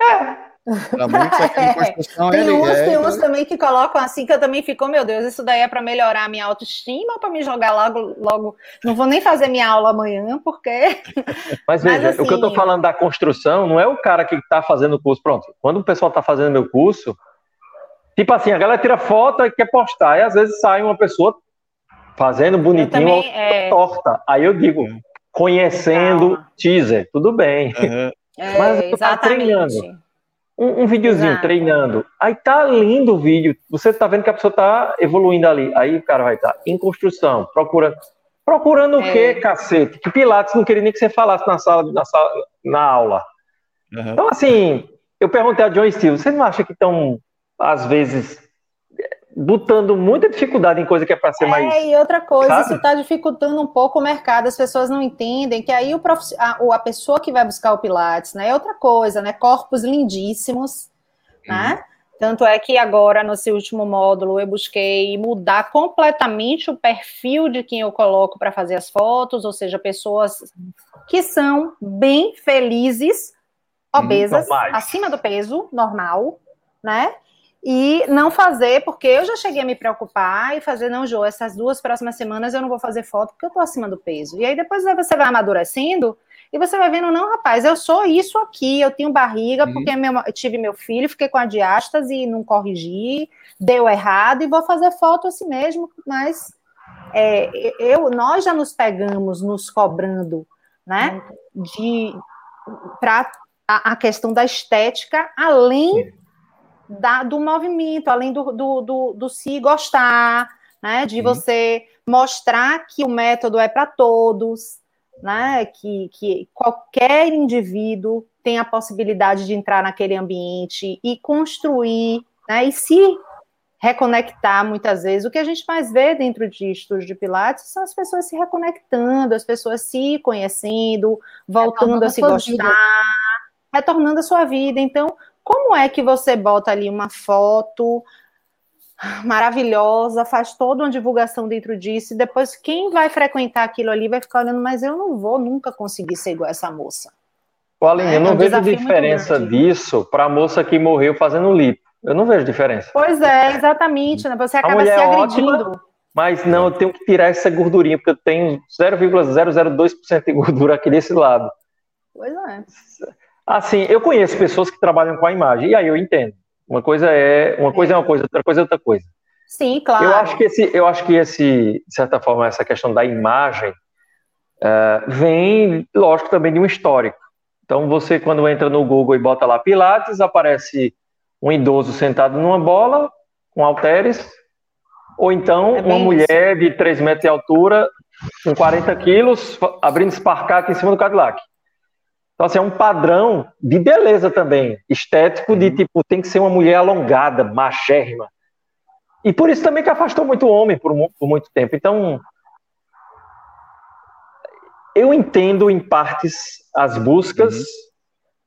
É, para muitos aqui em construção tem uns, é, tem uns também que colocam assim que eu também fico, meu Deus, isso daí é para melhorar a minha autoestima ou para me jogar logo, logo. Não vou nem fazer minha aula amanhã, porque. Mas veja, Mas, assim... o que eu estou assim, falando da construção não é o cara que está fazendo o curso. Pronto, quando o pessoal está fazendo meu curso, tipo assim, a galera tira foto e quer postar, e às vezes sai uma pessoa fazendo bonitinho, também, é... torta. Aí eu digo, conhecendo Calma. teaser, tudo bem. Uhum. É, Mas eu tá treinando um, um videozinho Exato. treinando. Aí tá lindo o vídeo. Você tá vendo que a pessoa tá evoluindo ali. Aí o cara vai estar tá em construção, procurando. Procurando o é. quê, cacete? Que Pilates não queria nem que você falasse na sala, na, sala, na aula. Uhum. Então, assim, eu perguntei a John Steele, você não acha que estão, às vezes, botando muita dificuldade em coisa que é para ser é, mais. É, e outra coisa, sabe? isso está dificultando um pouco o mercado, as pessoas não entendem que aí o prof... a, a, pessoa que vai buscar o Pilates, né, é outra coisa, né? Corpos lindíssimos, uhum. né? Tanto é que agora, nesse último módulo, eu busquei mudar completamente o perfil de quem eu coloco para fazer as fotos, ou seja, pessoas que são bem felizes, obesas, acima do peso normal, né? E não fazer, porque eu já cheguei a me preocupar e fazer, não, Jô, essas duas próximas semanas eu não vou fazer foto porque eu tô acima do peso. E aí depois você vai amadurecendo e você vai vendo, não, rapaz, eu sou isso aqui, eu tenho barriga uhum. porque meu, eu tive meu filho, fiquei com a diástase e não corrigi, deu errado e vou fazer foto assim mesmo, mas é, eu, nós já nos pegamos nos cobrando, né, de para a, a, questão da estética, além da, do movimento, além do, do, do, do se gostar, né? De você mostrar que o método é para todos, né? Que, que qualquer indivíduo tem a possibilidade de entrar naquele ambiente e construir, né? E se reconectar muitas vezes. O que a gente mais vê dentro de estúdio de Pilates são as pessoas se reconectando, as pessoas se conhecendo, voltando a se gostar, vida. retornando a sua vida. Então, como é que você bota ali uma foto maravilhosa, faz toda uma divulgação dentro disso, e depois quem vai frequentar aquilo ali vai ficar olhando, mas eu não vou nunca conseguir ser igual essa moça. Aline, é, eu não um vejo diferença disso para a moça que morreu fazendo lipo. Eu não vejo diferença. Pois é, exatamente. Né? Você acaba se é agredindo. Ótima, mas não, eu tenho que tirar essa gordurinha, porque eu tenho 0,002% de gordura aqui desse lado. Pois é. Assim, eu conheço pessoas que trabalham com a imagem, e aí eu entendo. Uma coisa é uma coisa é uma coisa, outra coisa é outra coisa. Sim, claro. Eu acho que esse, eu acho que esse, de certa forma, essa questão da imagem uh, vem, lógico, também de um histórico. Então, você quando entra no Google e bota lá Pilates, aparece um idoso sentado numa bola com halteres, ou então é uma mulher isso. de 3 metros de altura, com 40 quilos, abrindo esparcate em cima do Cadillac. Então, assim, é um padrão de beleza também, estético, de uhum. tipo, tem que ser uma mulher alongada, machérrima. E por isso também que afastou muito o homem por, por muito tempo. Então, eu entendo em partes as buscas, uhum.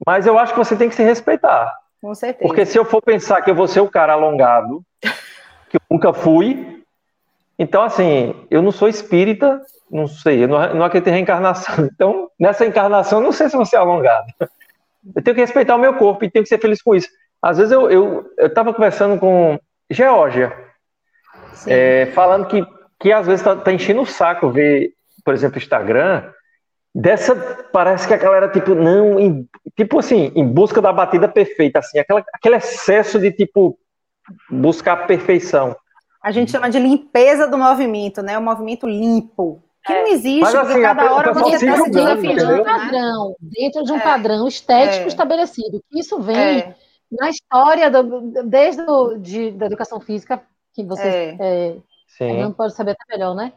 mas eu acho que você tem que se respeitar. Com certeza. Porque se eu for pensar que eu vou ser o cara alongado, que eu nunca fui, então, assim, eu não sou espírita, não sei, eu não, não acredito em reencarnação. Então, nessa encarnação, não sei se vou ser alongado. Eu tenho que respeitar o meu corpo e tenho que ser feliz com isso. Às vezes eu eu estava conversando com Geórgia, é, falando que, que às vezes tá, tá enchendo o saco ver, por exemplo, Instagram, dessa parece que a galera tipo não em, tipo assim em busca da batida perfeita assim aquela, aquele excesso de tipo buscar a perfeição a gente chama de limpeza do movimento né o movimento limpo que é. não existe Mas, porque assim, cada hora você está se desafiando um padrão dentro de um é. padrão estético é. estabelecido isso vem é. na história do, desde do, de, da educação física que você é. é não pode saber até melhor né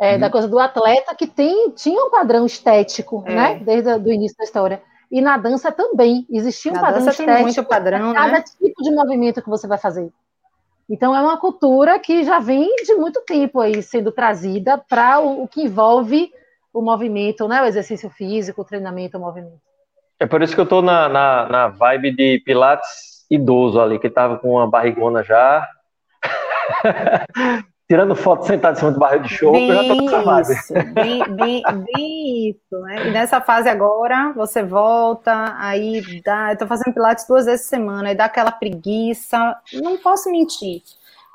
é, uhum. da coisa do atleta que tem, tinha um padrão estético, é. né? Desde o início da história. E na dança também existia um na padrão estético. muito padrão, cada né? tipo de movimento que você vai fazer. Então é uma cultura que já vem de muito tempo aí sendo trazida para o, o, que envolve o movimento, né? O exercício físico, o treinamento, o movimento. É por isso que eu estou na, na, na vibe de Pilates idoso ali, que estava com uma barrigona já. tirando foto sentado em cima do barril de show, bem eu já tô nessa fase. Bem, bem, bem isso, né? E nessa fase agora, você volta, aí dá. Eu tô fazendo pilates duas vezes por semana, e dá aquela preguiça. Não posso mentir,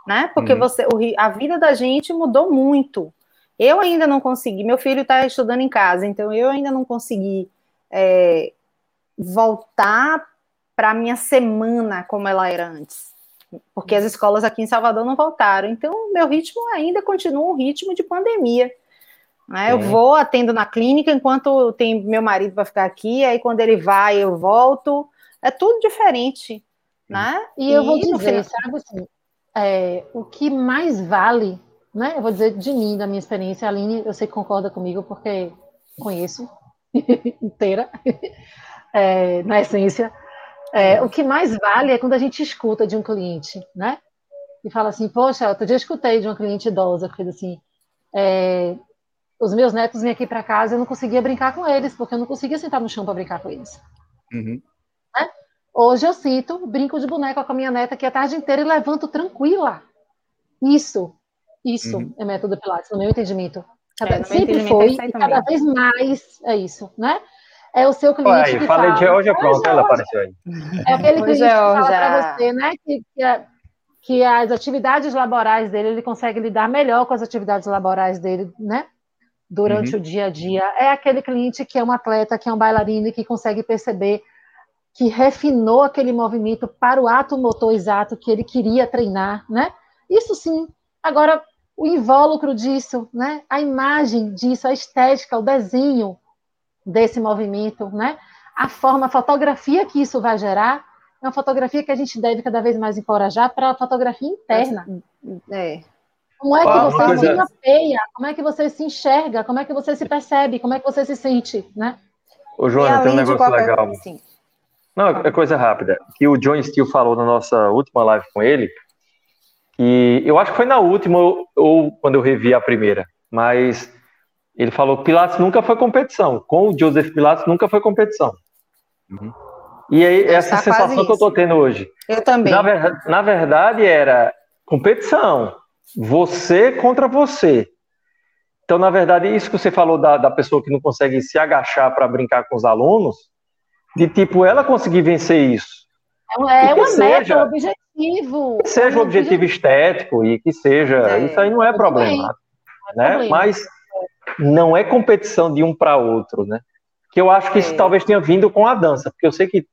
né? Porque uhum. você, a vida da gente mudou muito. Eu ainda não consegui, meu filho está estudando em casa, então eu ainda não consegui é, voltar para a minha semana como ela era antes porque as escolas aqui em Salvador não voltaram. Então, meu ritmo ainda continua um ritmo de pandemia. Né? Eu vou, atendo na clínica, enquanto tem meu marido para ficar aqui, aí quando ele vai, eu volto. É tudo diferente. Né? E, e eu vou dizer, final... sabe assim, é, o que mais vale, né? Eu vou dizer de mim, da minha experiência, a Aline, eu sei que concorda comigo, porque conheço inteira, é, na essência. É, o que mais vale é quando a gente escuta de um cliente, né? E fala assim, poxa, outro dia eu escutei de uma cliente idosa que fez assim, é, os meus netos vêm aqui para casa e eu não conseguia brincar com eles, porque eu não conseguia sentar no chão para brincar com eles. Uhum. Né? Hoje eu cito, brinco de boneca com a minha neta aqui a tarde inteira e levanto tranquila. Isso, isso uhum. é método Pilates, no meu entendimento. É, Sempre foi, e cada vez mais é isso, né? É o seu cliente aí, que falei de hoje, pronto, ela apareceu aí. É aquele cliente que fala para você, né, que, que, que, as atividades laborais dele, ele consegue lidar melhor com as atividades laborais dele, né, durante uhum. o dia a dia. É aquele cliente que é um atleta, que é um bailarino e que consegue perceber que refinou aquele movimento para o ato motor exato que ele queria treinar, né? Isso sim. Agora, o invólucro disso, né? A imagem disso, a estética, o desenho, desse movimento, né? A forma, a fotografia que isso vai gerar é uma fotografia que a gente deve cada vez mais encorajar para a fotografia interna. É. Como é que ah, você se mapeia? Como é que você se enxerga? Como é que você se percebe? Como é que você se sente, né? Ô, Joana, tem um negócio legal. Sim. Não, é coisa rápida. Que o John Steele falou na nossa última live com ele, e eu acho que foi na última ou, ou quando eu revi a primeira, mas ele falou que Pilates nunca foi competição. Com o Joseph Pilates nunca foi competição. Uhum. E aí, essa tá sensação que eu estou tendo hoje. Eu também. Na, ver, na, verdade, era competição. Você contra você. Então, na verdade, isso que você falou da, da pessoa que não consegue se agachar para brincar com os alunos, de tipo, ela conseguir vencer isso. É, é uma seja, meta, um objetivo. Que seja um objetivo, objetivo estético e que seja. É, isso aí não é problema. Né? Problema. Mas não é competição de um para outro, né? Que eu acho que isso é. talvez tenha vindo com a dança, porque eu sei que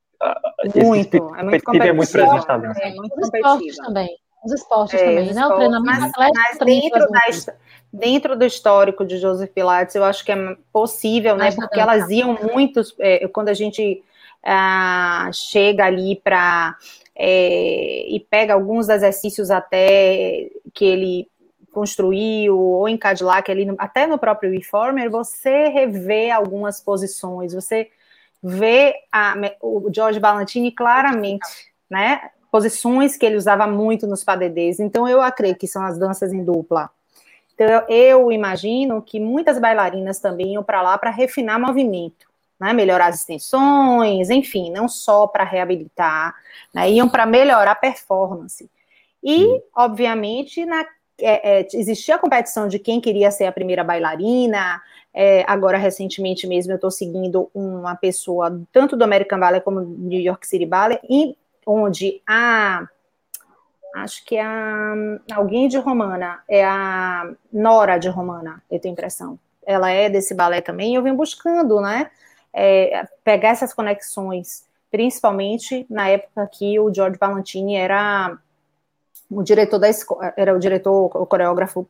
muito, esse é muito é muito presente na dança. É muito Os esportes também. Os esportes é, também, né? O treinamento mas, mas dentro, da, dentro do histórico de Joseph Pilates, eu acho que é possível, né? Porque elas iam muito, é, quando a gente ah, chega ali para é, e pega alguns exercícios até que ele construiu, ou em Cadillac, ali no, até no próprio Reformer, você revê algumas posições, você vê a, o George Ballantini claramente, né? Posições que ele usava muito nos padedês. Então, eu acredito que são as danças em dupla. Então, eu, eu imagino que muitas bailarinas também iam para lá para refinar movimento, né? Melhorar as extensões, enfim, não só para reabilitar, né? iam para melhorar a performance. E, obviamente, na é, é, existia a competição de quem queria ser a primeira bailarina. É, agora, recentemente mesmo, eu estou seguindo uma pessoa, tanto do American Ballet como do New York City Ballet, e onde a acho que é a, alguém de Romana, é a Nora de Romana, eu tenho impressão. Ela é desse balé também, eu venho buscando, né, é, pegar essas conexões, principalmente na época que o George Valentini era o diretor da escola, era o diretor, o coreógrafo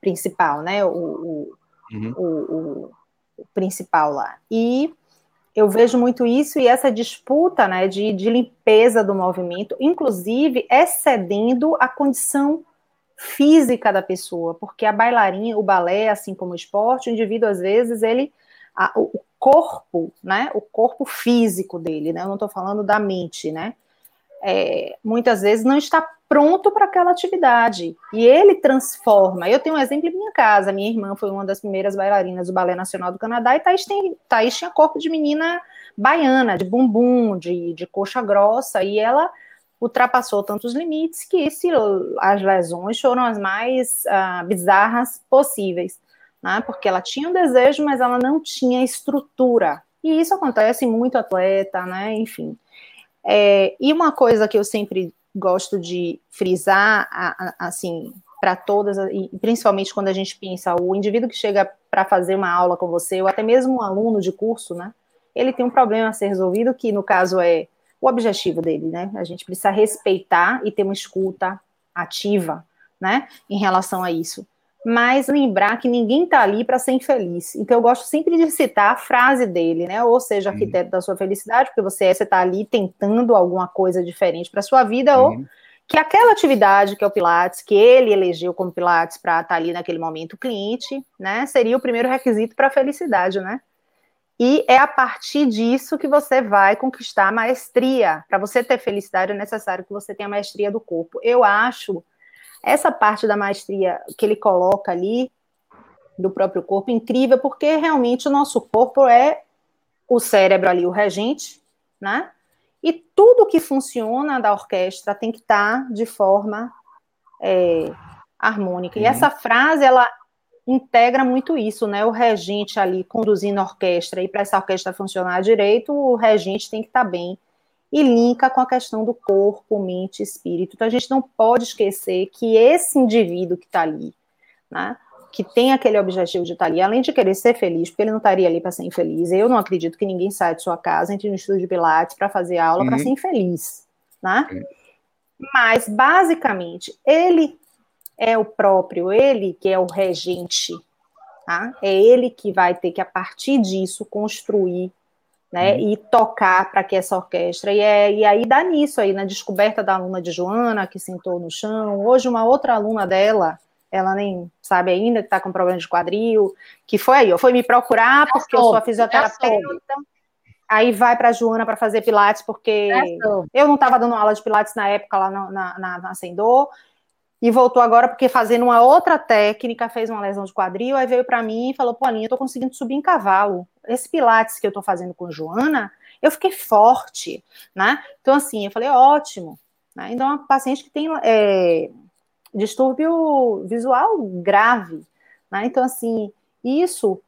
principal, né, o, o, uhum. o, o, o principal lá. E eu vejo muito isso e essa disputa né, de, de limpeza do movimento, inclusive excedendo a condição física da pessoa, porque a bailarina, o balé, assim como o esporte, o indivíduo às vezes ele a, o corpo, né, o corpo físico dele, né, eu não estou falando da mente, né, é, muitas vezes não está pronto para aquela atividade. E ele transforma. Eu tenho um exemplo em minha casa. Minha irmã foi uma das primeiras bailarinas do Balé Nacional do Canadá e Thaís, tem, Thaís tinha corpo de menina baiana, de bumbum, de, de coxa grossa, e ela ultrapassou tantos limites que as lesões foram as mais uh, bizarras possíveis. Né? Porque ela tinha um desejo, mas ela não tinha estrutura. E isso acontece muito atleta, né? Enfim. É, e uma coisa que eu sempre gosto de frisar, assim, para todas, e principalmente quando a gente pensa, o indivíduo que chega para fazer uma aula com você, ou até mesmo um aluno de curso, né? Ele tem um problema a ser resolvido, que no caso é o objetivo dele, né? A gente precisa respeitar e ter uma escuta ativa, né? Em relação a isso mas lembrar que ninguém está ali para ser infeliz. Então, eu gosto sempre de citar a frase dele, né? Ou seja, arquiteto uhum. da sua felicidade, porque você é, você está ali tentando alguma coisa diferente para sua vida, uhum. ou que aquela atividade que é o Pilates, que ele elegeu como Pilates para estar tá ali naquele momento o cliente, né? Seria o primeiro requisito para a felicidade, né? E é a partir disso que você vai conquistar a maestria. Para você ter felicidade, é necessário que você tenha a maestria do corpo. Eu acho essa parte da maestria que ele coloca ali, do próprio corpo, incrível, porque realmente o nosso corpo é o cérebro ali, o regente, né? E tudo que funciona da orquestra tem que estar de forma é, harmônica. Uhum. E essa frase, ela integra muito isso, né? O regente ali conduzindo a orquestra, e para essa orquestra funcionar direito, o regente tem que estar bem e linka com a questão do corpo, mente, espírito. Então a gente não pode esquecer que esse indivíduo que está ali, né, que tem aquele objetivo de estar tá ali, além de querer ser feliz, porque ele não estaria ali para ser infeliz. Eu não acredito que ninguém saia de sua casa, entre no estúdio de Pilates para fazer aula uhum. para ser infeliz, né? Uhum. Mas basicamente ele é o próprio, ele que é o regente, tá? É ele que vai ter que a partir disso construir né, uhum. e tocar para que essa orquestra. E, é, e aí dá nisso aí, na descoberta da aluna de Joana, que sentou no chão. Hoje, uma outra aluna dela, ela nem sabe ainda que está com problema de quadril, que foi aí, foi me procurar porque eu sou a fisioterapeuta. Aí vai para a Joana para fazer pilates, porque eu não estava dando aula de pilates na época lá na, na, na, na e voltou agora porque fazendo uma outra técnica, fez uma lesão de quadril, aí veio para mim e falou, pô, Aninha, eu tô conseguindo subir em cavalo. Esse pilates que eu tô fazendo com Joana, eu fiquei forte, né? Então, assim, eu falei, ótimo. Né? Então, é uma paciente que tem é, distúrbio visual grave, né? Então, assim, isso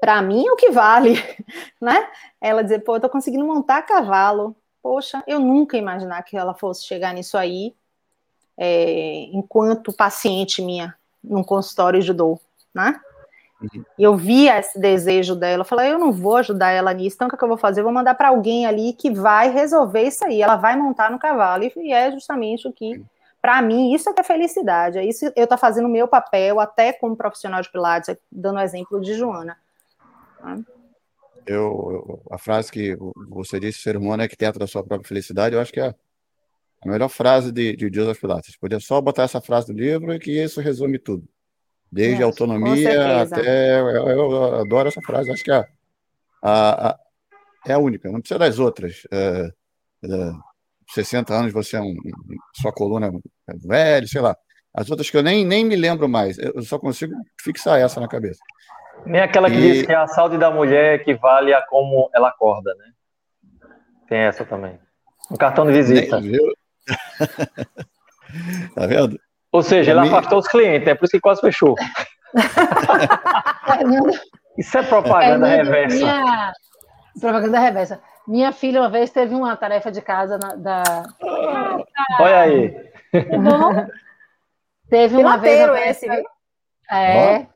para mim é o que vale, né? Ela dizer, pô, eu tô conseguindo montar cavalo. Poxa, eu nunca imaginar que ela fosse chegar nisso aí, é, enquanto paciente minha num consultório de dor, né? Uhum. E eu via esse desejo dela, eu falei, eu não vou ajudar ela nisso, então o que, é que eu vou fazer? Eu vou mandar para alguém ali que vai resolver isso aí, ela vai montar no cavalo, e é justamente o que, para mim, isso é que é felicidade, é isso eu estou fazendo o meu papel, até como profissional de Pilates, dando o exemplo de Joana. Né? Eu, a frase que você disse, ser humano é que tenta da sua própria felicidade, eu acho que é a melhor frase de, de Joseph Pilates. Podia só botar essa frase no livro e que isso resume tudo. Desde a autonomia até. Eu, eu, adoro essa frase, acho que é a, a, é a única, não precisa das outras. É, é, 60 anos você é um. Sua coluna é velho, sei lá. As outras que eu nem, nem me lembro mais, eu só consigo fixar essa na cabeça. Nem aquela que e... diz que a saúde da mulher equivale a como ela acorda, né? Tem essa também. Um cartão de visita. Nem, tá vendo? Ou seja, ele afastou os clientes, é por isso que quase fechou. Isso é propaganda reversa. Minha... Propaganda reversa. Minha filha uma vez teve uma tarefa de casa na, da. Ah, olha aí. Tá bom? Teve uma vez. esse, viu? É.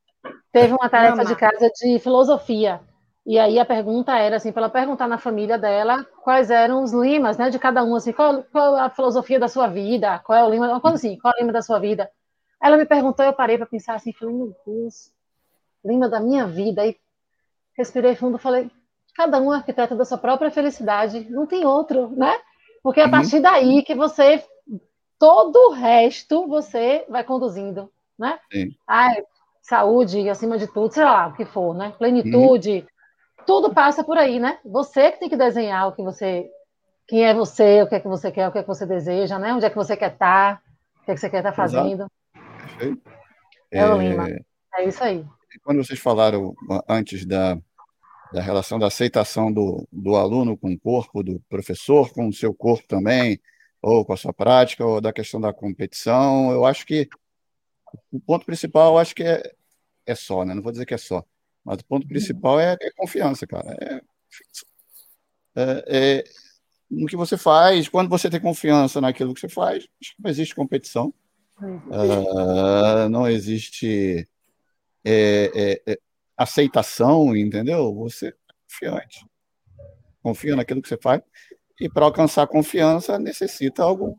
Teve uma tarefa de casa de filosofia. E aí a pergunta era assim, para ela perguntar na família dela quais eram os limas, né, de cada um, assim, qual, qual a filosofia da sua vida, qual é o lima, como assim, qual é o lima da sua vida? Ela me perguntou, eu parei para pensar assim, falei, meu Deus, lima da minha vida, aí respirei fundo, falei, cada um é arquiteto da sua própria felicidade, não tem outro, né? Porque é a uhum. partir daí que você, todo o resto, você vai conduzindo, né? Sim. Ai, saúde, acima de tudo, sei lá, o que for, né? Plenitude, uhum tudo passa por aí, né? Você que tem que desenhar o que você, quem é você, o que é que você quer, o que é que você deseja, né? Onde é que você quer estar, o que é que você quer estar fazendo. Perfeito. É, Lima. É isso aí. Quando vocês falaram antes da, da relação da aceitação do, do aluno com o corpo, do professor com o seu corpo também, ou com a sua prática, ou da questão da competição, eu acho que o ponto principal, eu acho que é, é só, né? Não vou dizer que é só, mas o ponto principal é, é confiança, cara. É, é, é, no que você faz, quando você tem confiança naquilo que você faz, não existe competição, uh, não existe é, é, é, aceitação, entendeu? Você é confiante. Confia naquilo que você faz. E para alcançar confiança, necessita alguns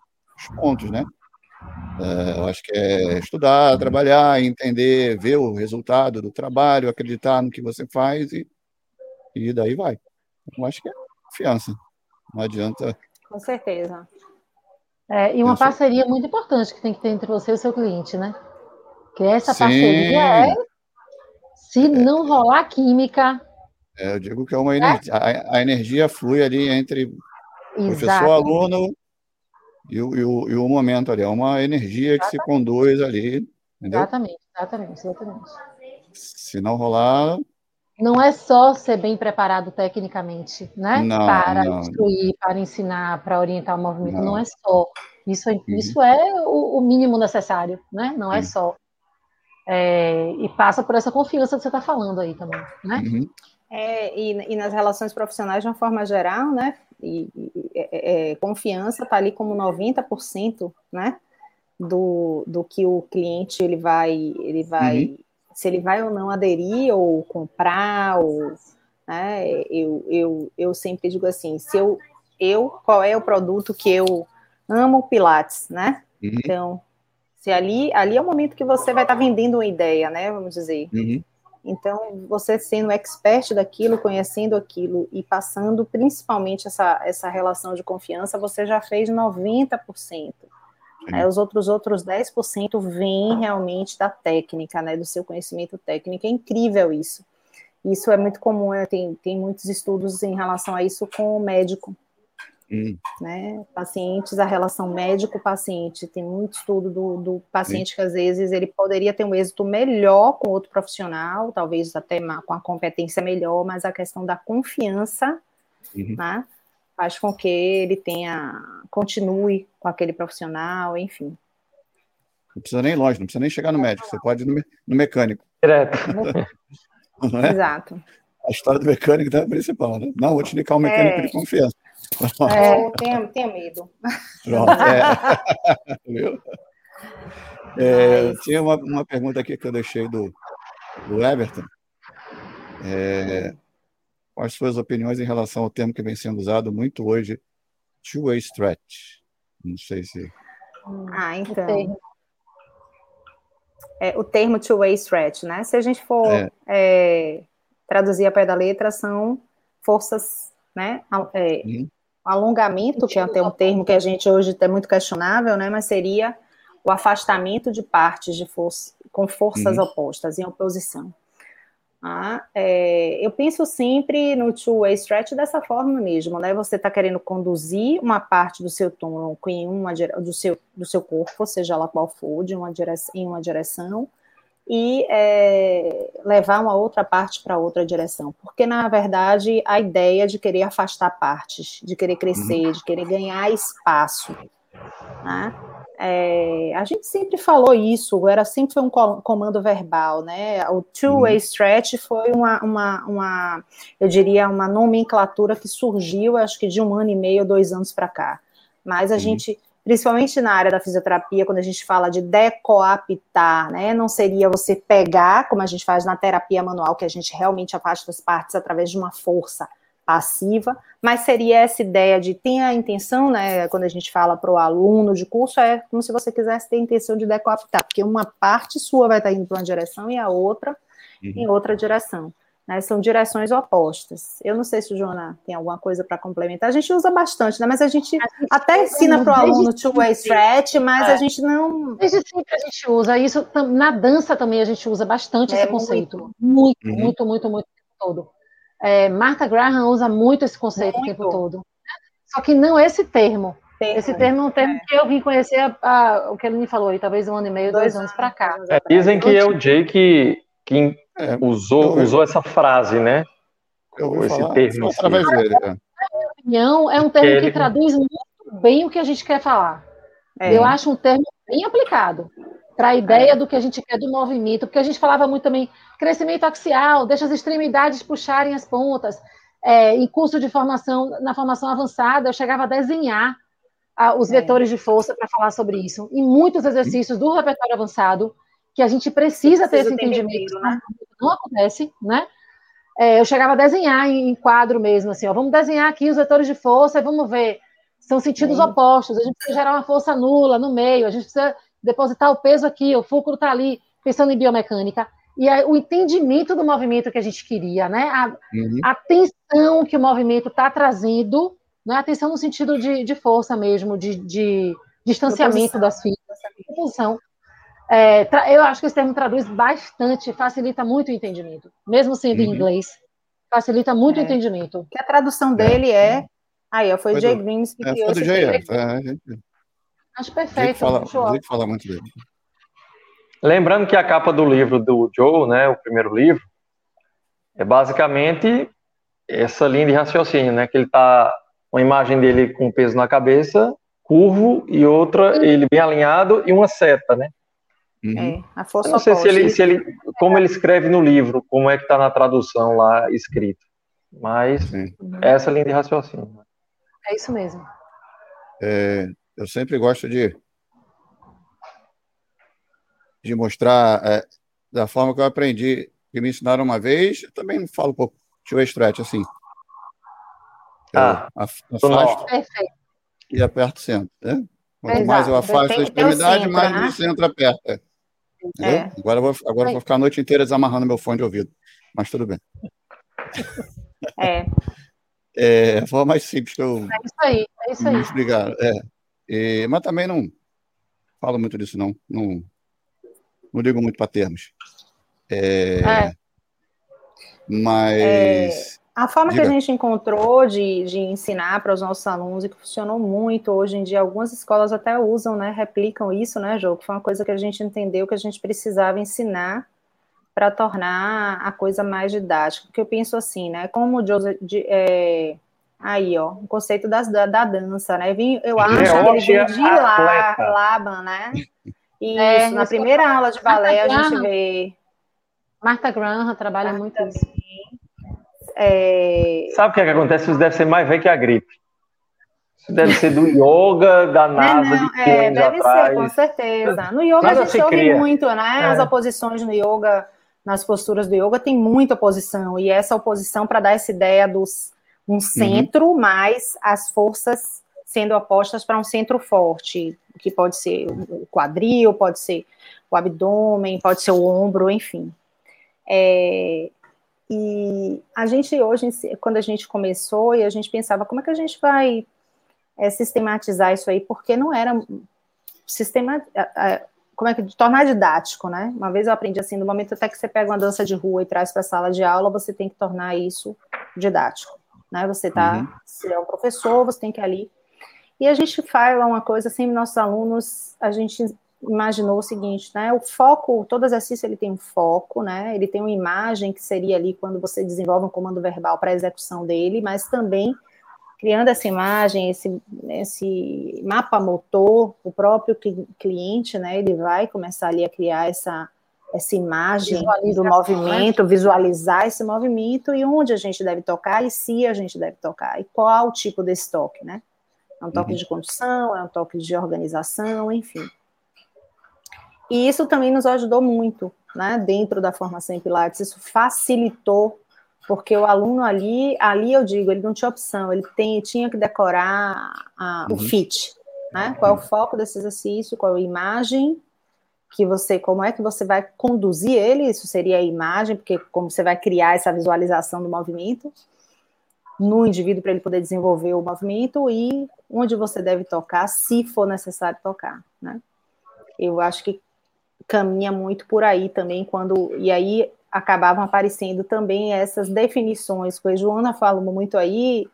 pontos, né? É, eu acho que é estudar, trabalhar, entender, ver o resultado do trabalho, acreditar no que você faz e, e daí vai. Eu acho que é confiança. Não adianta. Com certeza. É, e uma parceria muito importante que tem que ter entre você e o seu cliente, né? Que essa Sim. parceria é. Se é. não rolar química. É, eu digo que é uma energia. A, a, energia flui ali entre professor, aluno e o, e o, e o momento ali. É uma energia que exatamente. se conduz ali. Entendeu? Exatamente, exatamente, exatamente. Se não rolar. Não é só ser bem preparado tecnicamente, né? Não, para não. instruir, para ensinar, para orientar o movimento. Não, não é só. Isso é, uhum. isso é o, o, mínimo necessário, né? Não é uhum. só. É, e passa por essa confiança que você está falando aí também, né? Uhum. É, e, e, nas relações profissionais de uma forma geral, né? E, e é, é confiança está ali como 90%, né? Do, do que o cliente ele vai, ele vai, uhum. se ele vai ou não aderir ou comprar, ou, né? Eu, eu, eu sempre digo assim, se eu, eu, qual é o produto que eu amo Pilates, né? Uhum. Então, se ali, ali é o momento que você vai estar tá vendendo uma ideia, né? Vamos dizer. Uhum. Então, você sendo expert daquilo, conhecendo aquilo e passando principalmente essa, essa relação de confiança, você já fez 90%. Né? Os outros outros 10% vêm realmente da técnica, né? do seu conhecimento técnico. É incrível isso. Isso é muito comum, é, tem, tem muitos estudos em relação a isso com o médico. Hum. Né? Pacientes, a relação médico-paciente, tem muito estudo do, do paciente que às vezes ele poderia ter um êxito melhor com outro profissional, talvez até com a competência melhor, mas a questão da confiança uhum. né, faz com que ele tenha, continue com aquele profissional, enfim. Não precisa nem longe, não precisa nem chegar no médico, você pode ir no, no mecânico. Direto. É? Exato. A história do mecânico é a principal, né? Não, vou te indicar um mecânico é. de confiança. É, tenho, tenho medo. Pronto, é. Viu? É, tinha uma, uma pergunta aqui que eu deixei do, do Everton. É, quais suas opiniões em relação ao termo que vem sendo usado muito hoje, two-way stretch? Não sei se. Ah, então. É, o termo two-way stretch, né? Se a gente for é. É, traduzir a pé da letra, são forças, né? É, alongamento, que é até um termo que a gente hoje é muito questionável, né, mas seria o afastamento de partes de força, com forças uhum. opostas, em oposição. Ah, é, eu penso sempre no two-way stretch dessa forma mesmo, né? Você está querendo conduzir uma parte do seu tronco em uma do seu, do seu corpo, seja lá qual for, de uma direção, em uma direção, e é, levar uma outra parte para outra direção. Porque, na verdade, a ideia de querer afastar partes, de querer crescer, uhum. de querer ganhar espaço, né? é, a gente sempre falou isso, era sempre foi um comando verbal, né? O two-way uhum. stretch foi uma, uma, uma, eu diria, uma nomenclatura que surgiu, acho que de um ano e meio, dois anos para cá. Mas a uhum. gente, principalmente na área da fisioterapia, quando a gente fala de decoapitar, né? Não seria você pegar, como a gente faz na terapia manual, que a gente realmente afasta as partes através de uma força passiva, mas seria essa ideia de tem a intenção, né, quando a gente fala para o aluno de curso, é como se você quisesse ter a intenção de decoaptar, porque uma parte sua vai estar indo para uma direção e a outra uhum. em outra direção. Né, são direções opostas. Eu não sei se o Joana tem alguma coisa para complementar. A gente usa bastante, né? Mas a gente, a gente até ensina para o aluno two-way stretch, mas é. a gente não. Desde sempre a gente usa isso. Na dança também a gente usa bastante é, esse conceito. Muito, muito, uhum. muito, muito, muito, todo. É, Martha Graham usa muito esse conceito muito. o tempo todo. Só que não esse termo. Termo. Esse termo é um termo é. que eu vim conhecer a, a, o que ele me falou, aí, talvez um ano e meio, dois, dois anos para cá. É, dizem que é o Jay que, que é, usou, usou essa frase, né? Eu esse falar, termo. Através dele. Opinião, é um termo que, traduz muito bem o que a gente quer falar. É. Eu acho um termo bem aplicado para a ideia do que a gente quer do movimento, porque a gente falava muito também crescimento axial, deixa as extremidades puxarem as pontas. É, em curso de formação, na formação avançada, eu chegava a desenhar a, os é. vetores de força para falar sobre isso. Em muitos exercícios do repertório avançado, que a gente precisa, ter esse entendimento, né? não acontece, né? É, eu chegava a desenhar em, quadro mesmo, assim, ó, vamos desenhar aqui os vetores de força e vamos ver. São sentidos opostos, a gente precisa gerar uma força nula no meio, a gente precisa depositar o peso aqui, o fulcro está ali, pensando em biomecânica e a, o entendimento do movimento que a gente queria, né? A, uhum. a tensão que o movimento está trazendo, né? A tensão no sentido de, de força mesmo, de, de distanciamento das fibras, posição. É, eu acho que esse termo traduz bastante, facilita muito o entendimento, mesmo sendo uhum. em inglês, facilita muito é. o entendimento. Que a tradução dele é, aí, ó, foi, o Jay Greens que é, criou esse Jay, é, Acho perfeito. Fala, fala muito dele. Lembrando que a capa do livro do Joe, né, o primeiro livro, é basicamente essa linha de raciocínio, né, que ele tá uma imagem dele com peso na cabeça, curvo e outra uhum. ele bem alinhado e uma seta, né? Uhum. É, a força Eu não sei se ele, se ele, como ele escreve no livro, como é que está na tradução lá escrito, mas Sim. essa linha de raciocínio. É isso mesmo. É, eu sempre gosto de de mostrar é, da forma que eu aprendi, que me ensinaram uma vez, eu também falo um pouco de stretch assim. Ah, afasto e aperto o centro, né? Quanto Exato. mais eu afasto a extremidade, centro, mais né? o centro aperta. É. Agora eu vou, agora vou ficar a noite inteira desamarrando meu fone de ouvido. Mas tudo bem. É. É a forma mais simples que eu. É isso aí, é isso aí. Me explicar. É. E, mas também não falo muito disso, não. Não, não ligo muito para termos. É, é. Mas. A forma Diga. que a gente encontrou de, de ensinar para os nossos alunos e que funcionou muito hoje em dia, algumas escolas até usam, né? Replicam isso, né, Jô? Que foi uma coisa que a gente entendeu que a gente precisava ensinar para tornar a coisa mais didática. Porque eu penso assim, né? Como o Joseph. De, é, aí, ó, o conceito das, da, da dança, né? Eu acho que ele vem de lá, Laban, né? Isso, é, na primeira aula de balé a gente vê. Marta Graham trabalha Martha muito isso. É... Sabe o que, é que acontece? Isso deve ser mais velho que a gripe. Isso deve ser do yoga, da NASA, não, não, de é, Deve atrás. ser, com certeza. No yoga Nada a gente ouve muito, né? É. As oposições no yoga, nas posturas do yoga, tem muita oposição. E essa oposição, para dar essa ideia dos um uhum. centro, uhum. mais as forças sendo opostas para um centro forte, que pode ser o quadril, pode ser o abdômen, pode ser o ombro, enfim. É, e a gente hoje, quando a gente começou, e a gente pensava, como é que a gente vai é, sistematizar isso aí? Porque não era sistema, como é que tornar didático, né? Uma vez eu aprendi assim, no momento até que você pega uma dança de rua e traz para a sala de aula, você tem que tornar isso didático, né? Você tá, uhum. se é um professor, você tem que ali e a gente fala uma coisa, assim, nossos alunos, a gente imaginou o seguinte, né? O foco, todo exercício ele tem um foco, né? Ele tem uma imagem que seria ali quando você desenvolve um comando verbal para a execução dele, mas também criando essa imagem, esse, esse mapa motor, o próprio cliente, né, ele vai começar ali a criar essa, essa imagem do movimento, visualizar esse movimento e onde a gente deve tocar e se a gente deve tocar e qual o tipo desse toque, né? É um toque uhum. de condução, é um toque de organização, enfim. E isso também nos ajudou muito, né, dentro da formação em Pilates, isso facilitou porque o aluno ali, ali eu digo, ele não tinha opção, ele tem, tinha que decorar a, uhum. o fit, né? Qual é o foco desse exercício, qual é a imagem que você, como é que você vai conduzir ele, isso seria a imagem, porque como você vai criar essa visualização do movimento no indivíduo para ele poder desenvolver o movimento e onde você deve tocar, se for necessário tocar, né? Eu acho que caminha muito por aí também quando e aí acabavam aparecendo também essas definições, que a Joana falou muito aí,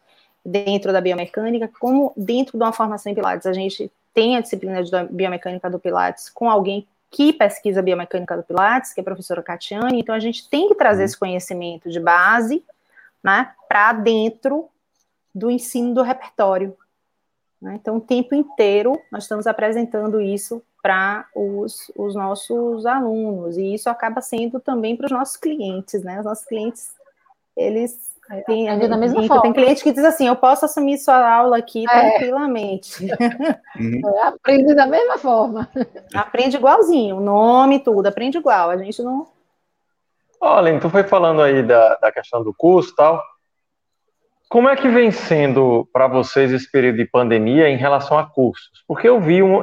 dentro da biomecânica, como dentro de uma formação em Pilates, a gente tem a disciplina de biomecânica do Pilates com alguém que pesquisa biomecânica do Pilates, que é a professora Catiane, então a gente tem que trazer uhum. esse conhecimento de base, né, para dentro do ensino do repertório. Né? Então, o tempo inteiro nós estamos apresentando isso para os, os nossos alunos, e isso acaba sendo também para os nossos clientes, né? Os nossos clientes, eles têm, é da mesma forma. tem cliente que diz assim, eu posso assumir sua aula aqui é. tranquilamente. Uhum. Aprende da mesma forma. Aprende igualzinho, nome, tudo, aprende igual, a gente não... Olha, tu foi falando aí da, da questão do curso e tal, como é que vem sendo para vocês esse período de pandemia em relação a cursos? Porque eu vi um,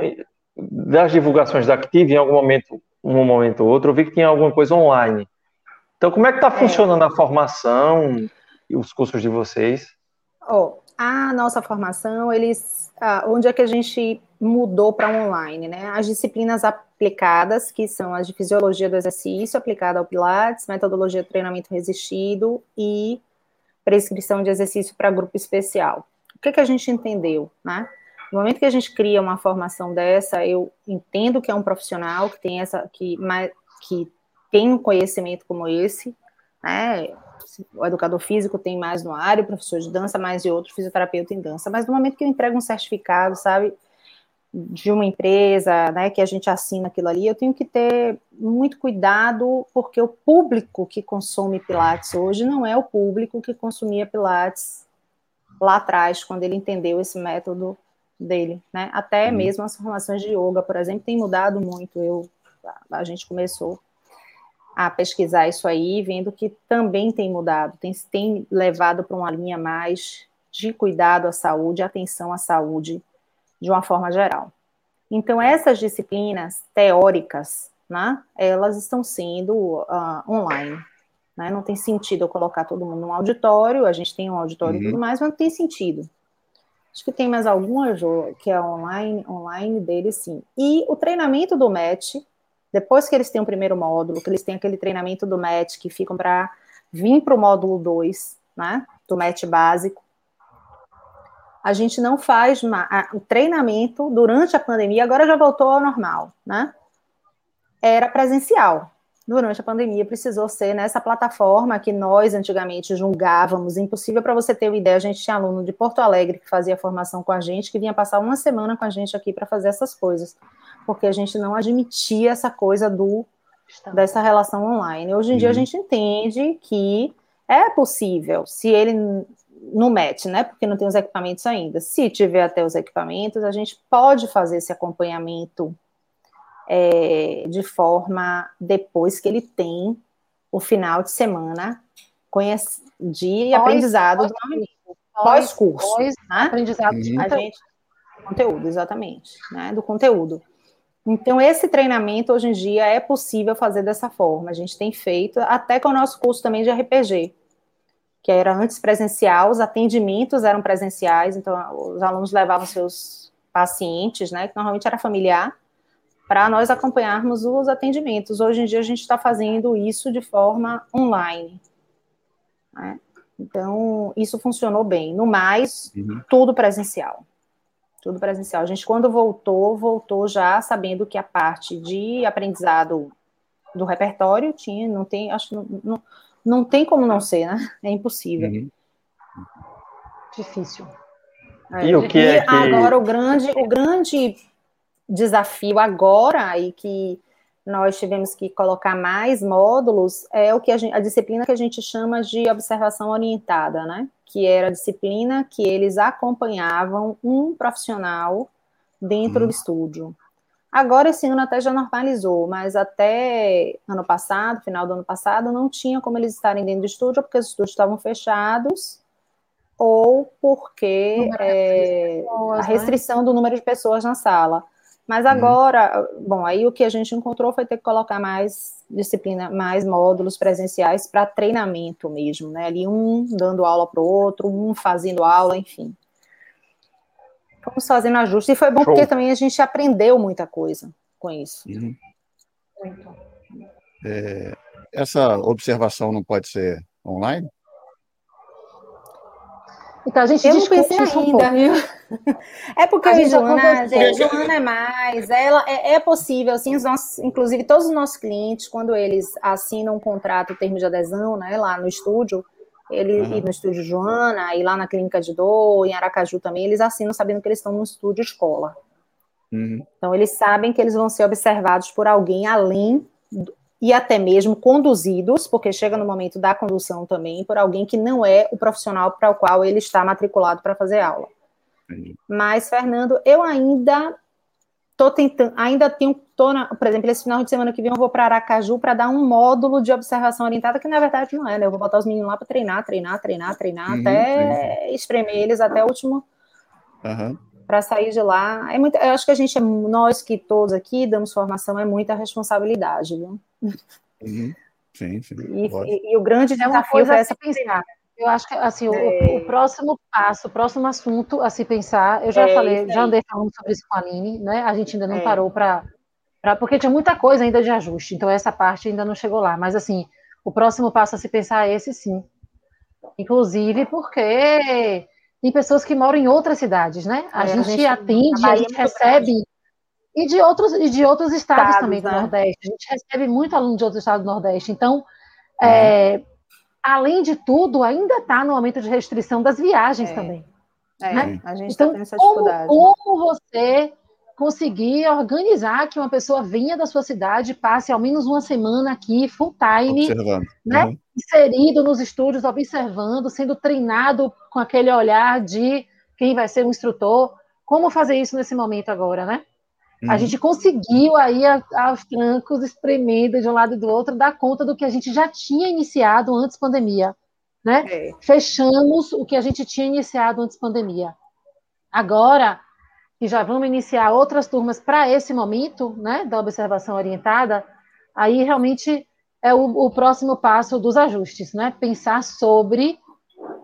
das divulgações da Active, em algum momento, um momento ou outro, eu vi que tinha alguma coisa online. Então, como é que está é. funcionando a formação e os cursos de vocês? Oh, a nossa formação, eles, ah, onde é que a gente mudou para online, né? As disciplinas aplicadas, que são as de fisiologia do exercício, aplicada ao Pilates, metodologia de treinamento resistido e prescrição de exercício para grupo especial. O que, que a gente entendeu, né? No momento que a gente cria uma formação dessa, eu entendo que é um profissional que tem essa, que, que tem um conhecimento como esse, né? O educador físico tem mais no área, o professor de dança mais e outro, fisioterapeuta em dança. Mas no momento que eu entrego um certificado, sabe, de uma empresa, né, que a gente assina aquilo ali, eu tenho que ter muito cuidado, porque o público que consome Pilates hoje não é o público que consumia Pilates lá atrás, quando ele entendeu esse método dele, né? Até uhum. mesmo as formações de yoga, por exemplo, tem mudado muito. Eu, a gente começou a pesquisar isso aí, vendo que também tem mudado, tem, tem levado para uma linha mais de cuidado à saúde, atenção à saúde, de uma forma geral. Então, essas disciplinas teóricas, né, elas estão sendo uh, online. Né? Não tem sentido eu colocar todo mundo num auditório, a gente tem um auditório uhum. e tudo mais, mas não tem sentido. Acho que tem mais alguma, que é online, online dele, sim. E o treinamento do match, depois que eles têm o primeiro módulo, que eles têm aquele treinamento do match, que ficam para vir para o módulo 2, né, do match básico, a gente não faz o treinamento durante a pandemia, agora já voltou ao normal, né? Era presencial durante a pandemia precisou ser nessa plataforma que nós antigamente julgávamos impossível. Para você ter uma ideia, a gente tinha aluno de Porto Alegre que fazia formação com a gente, que vinha passar uma semana com a gente aqui para fazer essas coisas, porque a gente não admitia essa coisa do dessa relação online. Hoje em uhum. dia a uhum. gente entende que é possível, se ele no MET, né? Porque não tem os equipamentos ainda. Se tiver até os equipamentos, a gente pode fazer esse acompanhamento é, de forma depois que ele tem o final de semana de pós, aprendizado pós-curso. Pós, né? Aprendizado de a gente, conteúdo, exatamente, né? Do conteúdo. Então, esse treinamento hoje em dia é possível fazer dessa forma. A gente tem feito, até com o nosso curso também de RPG, que era antes presencial, os atendimentos eram presenciais, então os alunos levavam seus pacientes, né? Que normalmente era familiar, para nós acompanharmos os atendimentos. Hoje em dia a gente está fazendo isso de forma online. Né? Então, isso funcionou bem. No mais, uhum. tudo presencial. Tudo presencial. A gente, quando voltou, voltou já sabendo que a parte de aprendizado do repertório tinha, não tem, acho não, não, não tem como não ser, né? É impossível. Uhum. Difícil. É. E o que é que... agora o grande, o grande desafio agora e que nós tivemos que colocar mais módulos é o que a, gente, a, disciplina que a gente chama de observação orientada, né? Que era a disciplina que eles acompanhavam um profissional dentro uhum. do estúdio. Agora esse ano até já normalizou, mas até ano passado, final do ano passado, não tinha como eles estarem dentro do estúdio, porque os estúdios estavam fechados, ou porque é, pessoas, a restrição né? do número de pessoas na sala. Mas uhum. agora, hum. bom, aí o que a gente encontrou foi ter que colocar mais disciplina, mais módulos presenciais para treinamento mesmo, né? Ali um dando aula para o outro, um fazendo aula, enfim. Fomos fazendo ajustes. E foi bom Show. porque também a gente aprendeu muita coisa com isso. Uhum. É, essa observação não pode ser online? Então a gente eu discute isso ainda, um viu? É porque a, Joana, Joana é mais, ela é, é, possível, assim, os nossos, inclusive todos os nossos clientes, quando eles assinam um contrato, termo de adesão, né, lá no estúdio, ele uhum. no estúdio Joana, e lá na clínica de dor, em Aracaju também, eles assinam sabendo que eles estão no estúdio escola. Uhum. Então eles sabem que eles vão ser observados por alguém além e até mesmo conduzidos, porque chega no momento da condução também, por alguém que não é o profissional para o qual ele está matriculado para fazer aula. Mas, Fernando, eu ainda tô tentando, ainda tenho, tô na, por exemplo, esse final de semana que vem eu vou para Aracaju para dar um módulo de observação orientada, que na verdade não é, né? Eu vou botar os meninos lá para treinar, treinar, treinar, treinar, uhum, até uhum. espremer eles até o último. Uhum para sair de lá. É muito, eu acho que a gente, é, nós que todos aqui damos formação, é muita responsabilidade, viu? Uhum. Sim, sim. E, e, e, o grande desafio é, é essa pensar. Eu acho que assim, é. o, o, próximo passo, o próximo assunto a se pensar, eu já é falei, já andei falando sobre isso com a Aline, né? A gente ainda não é. parou para. Porque tinha muita coisa ainda de ajuste, então essa parte ainda não chegou lá. Mas assim, o próximo passo a se pensar é esse sim. Inclusive porque tem pessoas que moram em outras cidades, né? A, é, gente, a gente atende, a gente recebe e de outros, e de outros estados, estados também do né? Nordeste. A gente recebe muito aluno de outros estados do Nordeste. Então, é. É, além de tudo, ainda está no momento de restrição das viagens é. também. É, né? a gente tá então, essa dificuldade. Como, como você conseguir organizar que uma pessoa venha da sua cidade, passe ao menos uma semana aqui, full time, né? Uhum. inserido nos estúdios, observando, sendo treinado com aquele olhar de quem vai ser o instrutor. Como fazer isso nesse momento agora, né? Uhum. A gente conseguiu aí aos trancos, espremendo de um lado e do outro, dar conta do que a gente já tinha iniciado antes pandemia, né? É. Fechamos o que a gente tinha iniciado antes pandemia. Agora que já vamos iniciar outras turmas para esse momento, né, da observação orientada, aí realmente é o, o próximo passo dos ajustes, né? Pensar sobre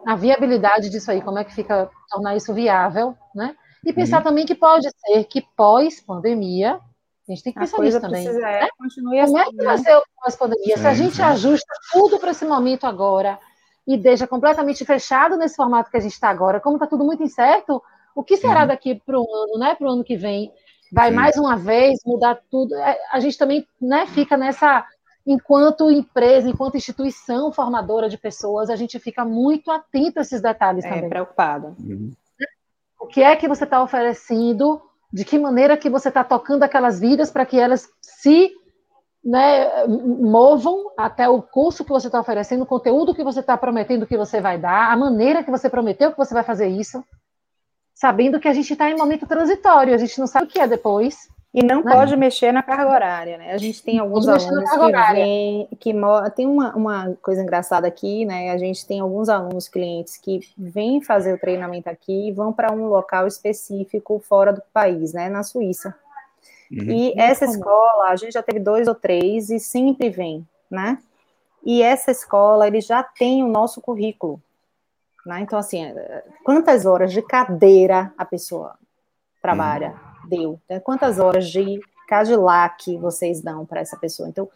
a viabilidade disso aí, como é que fica tornar isso viável, né? E pensar uhum. também que pode ser que pós-pandemia, a gente tem que pensar nisso também. Precisa, né? Continue Como é assim, é que vai né? ser o pós-pandemia? Se a gente ajusta tudo para esse momento agora e deixa completamente fechado nesse formato que a gente está agora, como está tudo muito incerto, o que será uhum. daqui para o ano, né? Para o ano que vem? Vai Sim. mais uma vez mudar tudo? É, a gente também né, fica nessa enquanto empresa, enquanto instituição formadora de pessoas, a gente fica muito atento a esses detalhes é, também. Preocupada. Uhum o que é que você está oferecendo, de que maneira que você está tocando aquelas vidas para que elas se né, movam até o curso que você está oferecendo, o conteúdo que você está prometendo que você vai dar, a maneira que você prometeu que você vai fazer isso, sabendo que a gente está em momento transitório, a gente não sabe o que é depois. E não pode mexer na carga horária, né? A gente tem alguns alunos que vêm, que tem uma, uma coisa engraçada aqui, né? A gente tem alguns alunos clientes que vêm fazer o treinamento aqui e vão para um local específico fora do país, né? Na Suíça. Uhum. E essa escola, a gente já teve dois ou três e sempre vem, né? E essa escola, ele já tem o nosso currículo, né? Então, assim, quantas horas de cadeira a pessoa trabalha? Uhum deu, né? quantas horas de Cadillac vocês dão para essa pessoa. Então,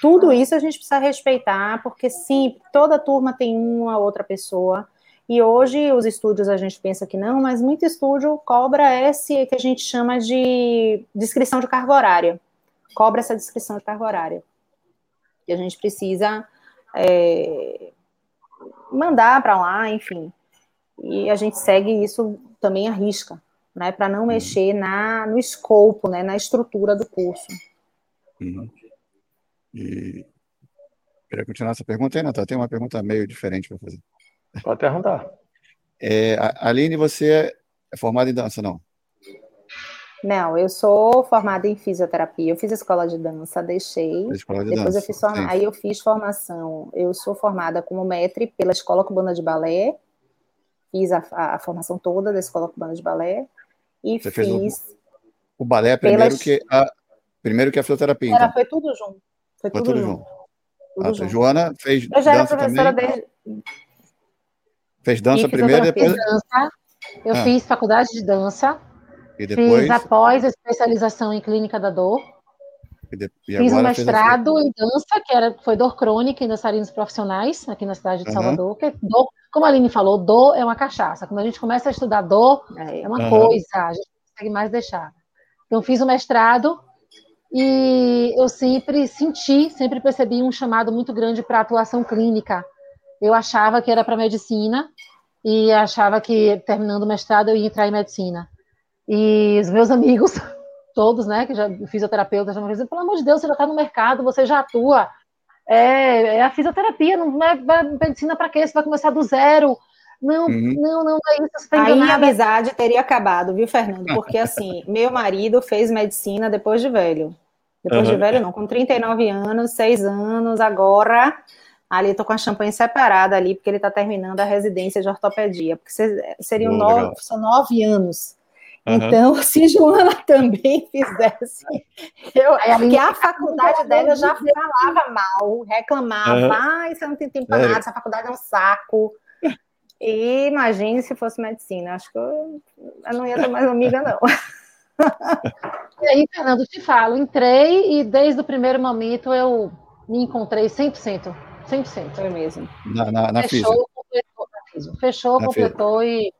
tudo isso a gente precisa respeitar, porque sim, toda turma tem uma outra pessoa. E hoje os estúdios a gente pensa que não, mas muito estúdio cobra esse que a gente chama de descrição de carga horária. Cobra essa descrição de carga horária. E a gente precisa é, mandar para lá, enfim. E a gente segue isso também arrisca, né, para não uhum. mexer na, no escopo, né, na estrutura do curso. Uhum. E queria continuar essa pergunta aí, Natal. Tem uma pergunta meio diferente para fazer. Pode perguntar. É, Aline, você é formada em dança, não? Não, eu sou formada em fisioterapia. Eu fiz escola de dança, deixei. Escola de depois dança. eu fiz forma... aí eu fiz formação. Eu sou formada como metre pela Escola Cubana de Balé. Fiz a, a, a formação toda da Escola Cubana de Balé e Você fiz o, o balé primeiro que a primeiro que a fisioterapia. Era, então. foi tudo junto. Foi, foi tudo, tudo, junto. Tudo ah, junto. Joana fez eu já dança era professora também. Desde... Fez dança primeiro, depois. Dança. Eu ah. fiz faculdade de dança e depois... Fiz após a especialização em clínica da dor. E fiz um mestrado fez em dança, que era, foi dor crônica em dançarinos profissionais, aqui na cidade de uhum. Salvador. Que dor, como a Aline falou, dor é uma cachaça. Quando a gente começa a estudar dor, é uma uhum. coisa, a gente não consegue mais deixar. Então, fiz o mestrado e eu sempre senti, sempre percebi um chamado muito grande para atuação clínica. Eu achava que era para medicina e achava que terminando o mestrado eu ia entrar em medicina. E os meus amigos, todos, né, que já fisioterapeutas, já me dizem, pelo amor de Deus, você já está no mercado, você já atua. É, é a fisioterapia, não é medicina para quê? Você vai começar do zero. Não, uhum. não, não é isso. Tá Aí a amizade teria acabado, viu, Fernando? Porque assim, meu marido fez medicina depois de velho. Depois uhum. de velho, não, com 39 anos, 6 anos, agora. Ali, tô com a champanhe separada ali, porque ele está terminando a residência de ortopedia. Porque seriam nove, são nove anos Uhum. Então, se Joana também fizesse, eu, que a faculdade dela já falava mal, reclamava, uhum. ai, você não tem tempo para é. nada, essa faculdade é um saco. E imagine se fosse medicina, acho que eu, eu não ia ter mais amiga, não. E aí, Fernando, te falo, entrei e desde o primeiro momento eu me encontrei 100%. 100%. Foi mesmo. Na, na, na Fechou, completou, Fechou, na completou e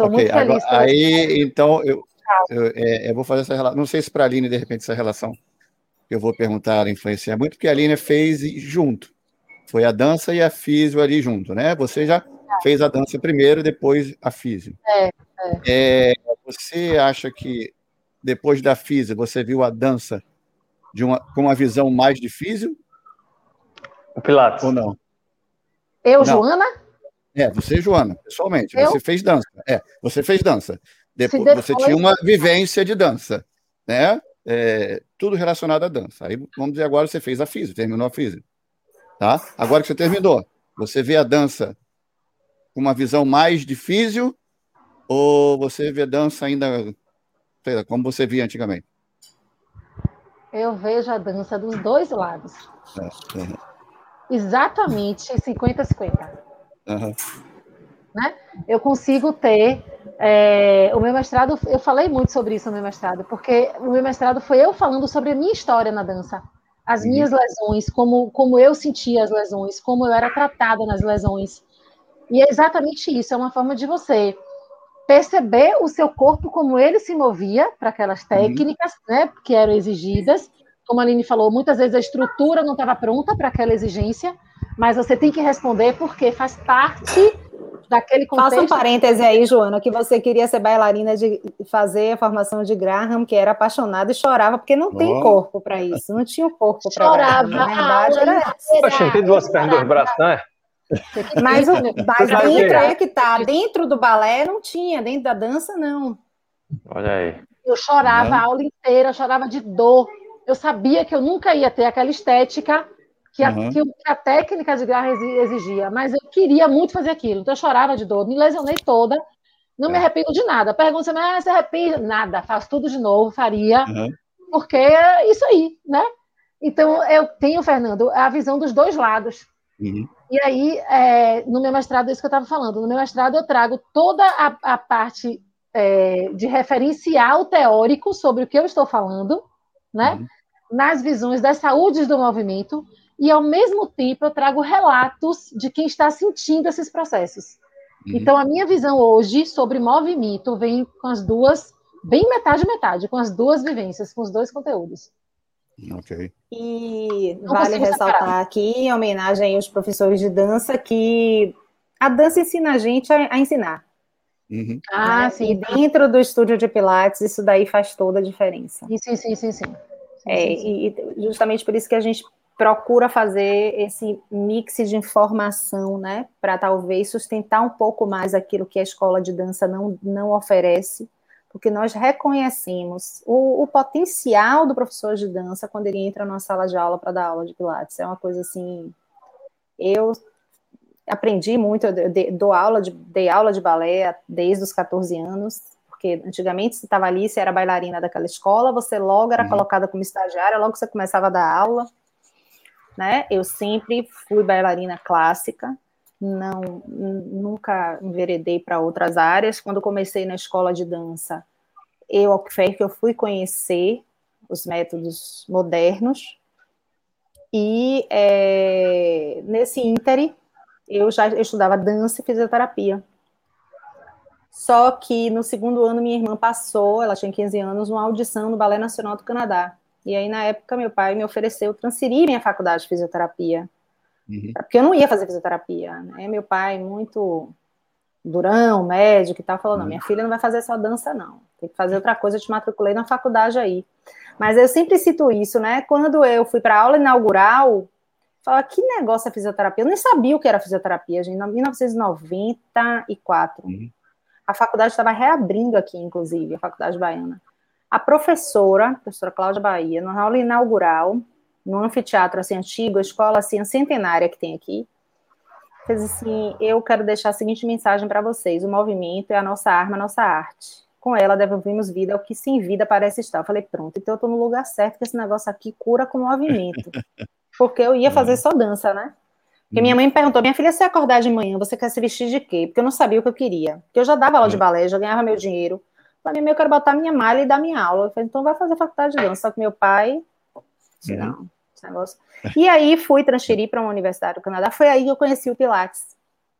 Sou okay, muito feliz. Agora, aí, então, eu, eu, é, eu, vou fazer essa relação. Não sei se para a Aline, de repente, essa relação eu vou perguntar influenciar muito, porque a Aline fez junto. Foi a dança e a físio ali junto, né? Você já fez a dança primeiro, depois a físio. É, é. é você acha que depois da físio você viu a dança de uma, com uma visão mais de físio? O Pilates. Ou não? Eu, não. Joana? É, você, Joana, pessoalmente. Eu? Você fez dança. É, você fez dança. Depois, depois... Você tinha uma vivência de dança, né? É, tudo relacionado à dança. Aí, vamos dizer, agora você fez a física, terminou a física. Tá? Agora que você terminou, você vê a dança com uma visão mais de físio ou você vê a dança ainda como você via antigamente? Eu vejo a dança dos dois lados. É, é. Exatamente 50-50. Uhum. Né? Eu consigo ter. É, o meu mestrado, eu falei muito sobre isso no meu mestrado, porque o meu mestrado foi eu falando sobre a minha história na dança, as uhum. minhas lesões, como, como eu sentia as lesões, como eu era tratada nas lesões. E é exatamente isso, é uma forma de você perceber o seu corpo como ele se movia para aquelas uhum. técnicas uhum. né, que eram exigidas. Como a Aline falou, muitas vezes a estrutura não estava pronta para aquela exigência, mas você tem que responder porque faz parte daquele contexto. Faça um parêntese aí, Joana, que você queria ser bailarina de fazer a formação de Graham, que era apaixonada e chorava, porque não oh. tem corpo para isso, não tinha o corpo para Chorava. Na verdade, era... Poxa, tem duas pernas, dois braços, né? Mas, o, mas dentro é que tá, dentro do balé não tinha, dentro da dança não. Olha aí. Eu chorava a aula inteira, eu chorava de dor. Eu sabia que eu nunca ia ter aquela estética que a, uhum. que a técnica de garra exigia, mas eu queria muito fazer aquilo, então eu chorava de dor, me lesionei toda, não é. me arrependo de nada. Pergunta mas ah, você arrepende? Nada, faço tudo de novo, faria, uhum. porque é isso aí, né? Então eu tenho, Fernando, a visão dos dois lados. Uhum. E aí, é, no meu mestrado, é isso que eu estava falando, no meu mestrado eu trago toda a, a parte é, de referencial teórico sobre o que eu estou falando, né? Uhum. Nas visões das saúdes do movimento, e ao mesmo tempo eu trago relatos de quem está sentindo esses processos. Uhum. Então a minha visão hoje sobre movimento vem com as duas, bem metade metade, com as duas vivências, com os dois conteúdos. Ok. E Não vale ressaltar separar. aqui, em homenagem aos professores de dança, que a dança ensina a gente a, a ensinar. Uhum. Ah, né? sim. E dentro do estúdio de Pilates, isso daí faz toda a diferença. Sim, sim, sim, sim. é, sim, sim. E justamente por isso que a gente procura fazer esse mix de informação, né, para talvez sustentar um pouco mais aquilo que a escola de dança não, não oferece, porque nós reconhecemos o, o potencial do professor de dança quando ele entra numa sala de aula para dar aula de Pilates. É uma coisa assim. Eu aprendi muito, eu dou aula de, dei aula de balé desde os 14 anos, porque antigamente você estava ali, você era bailarina daquela escola, você logo era uhum. colocada como estagiária, logo você começava a dar aula, né? Eu sempre fui bailarina clássica, não nunca enveredei para outras áreas. Quando comecei na escola de dança, eu foi que eu fui conhecer os métodos modernos e é, nesse íntere eu já estudava dança e fisioterapia. Só que no segundo ano minha irmã passou, ela tinha 15 anos, uma audição no Balé Nacional do Canadá. E aí, na época, meu pai me ofereceu transferir minha faculdade de fisioterapia. Uhum. Porque eu não ia fazer fisioterapia. Né? Meu pai, muito durão, médico e tal, falou: uhum. não, minha filha não vai fazer só dança, não. Tem que fazer outra coisa. Eu te matriculei na faculdade aí. Mas eu sempre cito isso, né? Quando eu fui para a aula inaugural, Fala, que negócio é fisioterapia? Eu nem sabia o que era fisioterapia, gente, em 1994. Uhum. A faculdade estava reabrindo aqui, inclusive, a faculdade baiana. A professora, a professora Cláudia Bahia, na aula inaugural, no anfiteatro assim antigo, a escola assim centenária que tem aqui, fez assim: "Eu quero deixar a seguinte mensagem para vocês: o movimento é a nossa arma, a nossa arte. Com ela devolvemos vida ao que sem vida parece estar". Eu falei: "Pronto, então eu estou no lugar certo, que esse negócio aqui cura com movimento". porque eu ia fazer uhum. só dança, né? Porque minha uhum. mãe me perguntou, minha filha, se acordar de manhã, você quer se vestir de quê? Porque eu não sabia o que eu queria. Porque eu já dava aula de uhum. balé, já ganhava meu dinheiro. Falei, eu quero botar minha malha e dar minha aula. Eu falei, então vai fazer faculdade de dança. Só que meu pai, não, esse negócio. E aí fui transferir para uma universidade do Canadá. Foi aí que eu conheci o Pilates.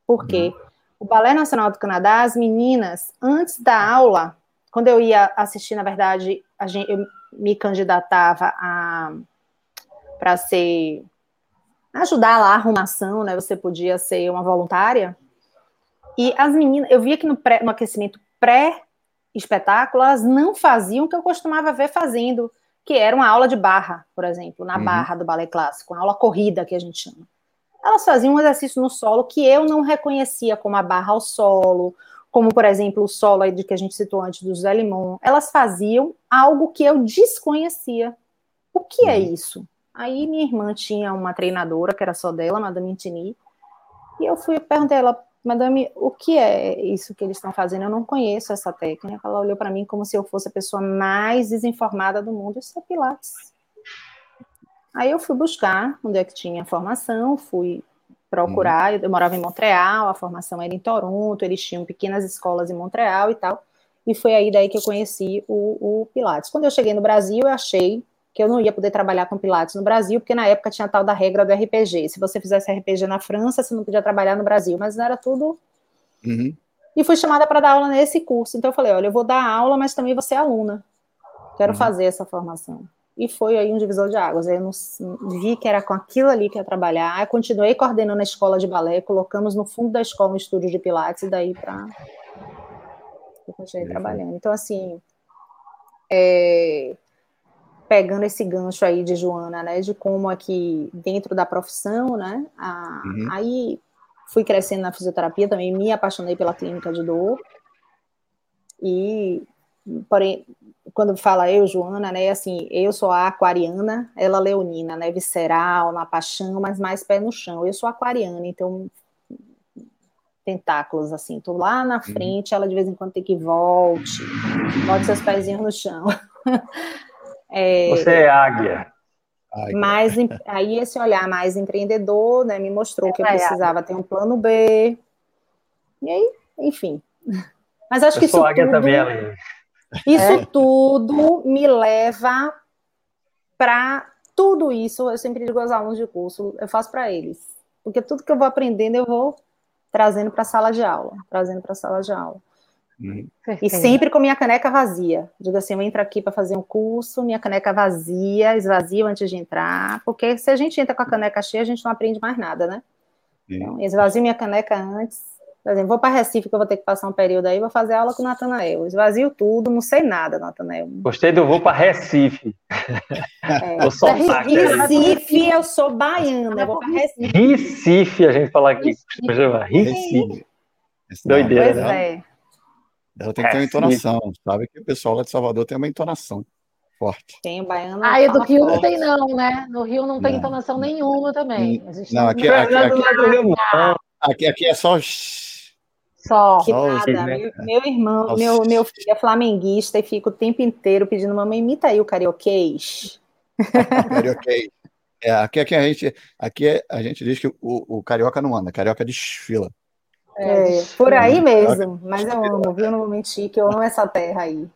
Por quê? O Balé Nacional do Canadá, as meninas, antes da aula, quando eu ia assistir, na verdade, a gente, eu me candidatava a para ser ajudar lá a arrumação, né? Você podia ser uma voluntária. E as meninas, eu via que no, pré, no aquecimento pré-espetáculo, elas não faziam o que eu costumava ver fazendo, que era uma aula de barra, por exemplo, na uhum. barra do balé clássico, uma aula corrida que a gente chama. Elas faziam um exercício no solo que eu não reconhecia como a barra ao solo, como, por exemplo, o solo de que a gente citou antes do Zé Limon. Elas faziam algo que eu desconhecia. O que é uhum. é isso? Aí minha irmã tinha uma treinadora, que era só dela, Madame Intini, e eu fui perguntei a ela, Madame, o que é isso que eles estão fazendo? Eu não conheço essa técnica. Ela olhou para mim como se eu fosse a pessoa mais desinformada do mundo. Isso é Pilates. Aí eu fui buscar onde é que tinha a formação, fui procurar. Uhum. Eu morava em Montreal, a formação era em Toronto, eles tinham pequenas escolas em Montreal e tal. E foi aí daí que eu conheci o, o Pilates. Quando eu cheguei no Brasil, eu achei que eu não ia poder trabalhar com Pilates no Brasil, porque na época tinha a tal da regra do RPG. Se você fizesse RPG na França, você não podia trabalhar no Brasil, mas não era tudo. Uhum. E fui chamada para dar aula nesse curso. Então eu falei: olha, eu vou dar aula, mas também vou ser aluna. Quero uhum. fazer essa formação. E foi aí um divisor de águas. Aí eu não, vi que era com aquilo ali que ia trabalhar. Aí continuei coordenando a escola de balé, colocamos no fundo da escola um estúdio de Pilates, e daí para. Eu continuei trabalhando. Então, assim. É, pegando esse gancho aí de Joana, né, de como aqui dentro da profissão, né, a, uhum. aí fui crescendo na fisioterapia também, me apaixonei pela clínica de dor e, porém, quando fala eu, Joana, né, assim, eu sou a aquariana, ela leonina, né, visceral, na paixão, mas mais pé no chão, eu sou aquariana, então tentáculos, assim, tô lá na uhum. frente, ela de vez em quando tem que volte, volte seus pezinhos no chão. É, Você é águia. Mas aí esse olhar mais empreendedor, né, me mostrou que eu precisava ter um plano B. E aí, enfim. Mas acho eu que isso tudo, também, isso é. tudo me leva para tudo isso. Eu sempre digo aos alunos de curso, eu faço para eles, porque tudo que eu vou aprendendo eu vou trazendo para a sala de aula, trazendo para a sala de aula. Uhum. E sempre com minha caneca vazia. Digo assim, eu entro aqui para fazer um curso, minha caneca vazia, esvazio antes de entrar, porque se a gente entra com a caneca cheia, a gente não aprende mais nada, né? Então, esvazio minha caneca antes Por exemplo, vou para Recife, que eu vou ter que passar um período aí, vou fazer aula com o Natanael. Esvazio tudo, não sei nada, Natanael. Gostei do vou para Recife. É. Eu sou Recife, eu sou baiana, vou para Recife. Recife, a gente fala aqui, costuma Recife. Doideira, pois né? é. Ela tem que ter uma entonação, sabe que o pessoal lá de Salvador tem uma entonação forte. Tem o baiano. Ah, e do Rio não tem não, né? No Rio não tem não. entonação nenhuma também. Não, aqui, aqui, aqui, aqui, aqui é só só. Que nada. Meu, meu, irmão, meu, meu filho é flamenguista e fica o tempo inteiro pedindo, mamãe, imita aí o carioquês. carioquês. É, aqui, aqui, a gente, aqui a gente diz que o, o carioca não anda, carioca desfila. É, por aí mesmo, mas eu amo, viu? Não vou mentir, que eu amo essa terra aí.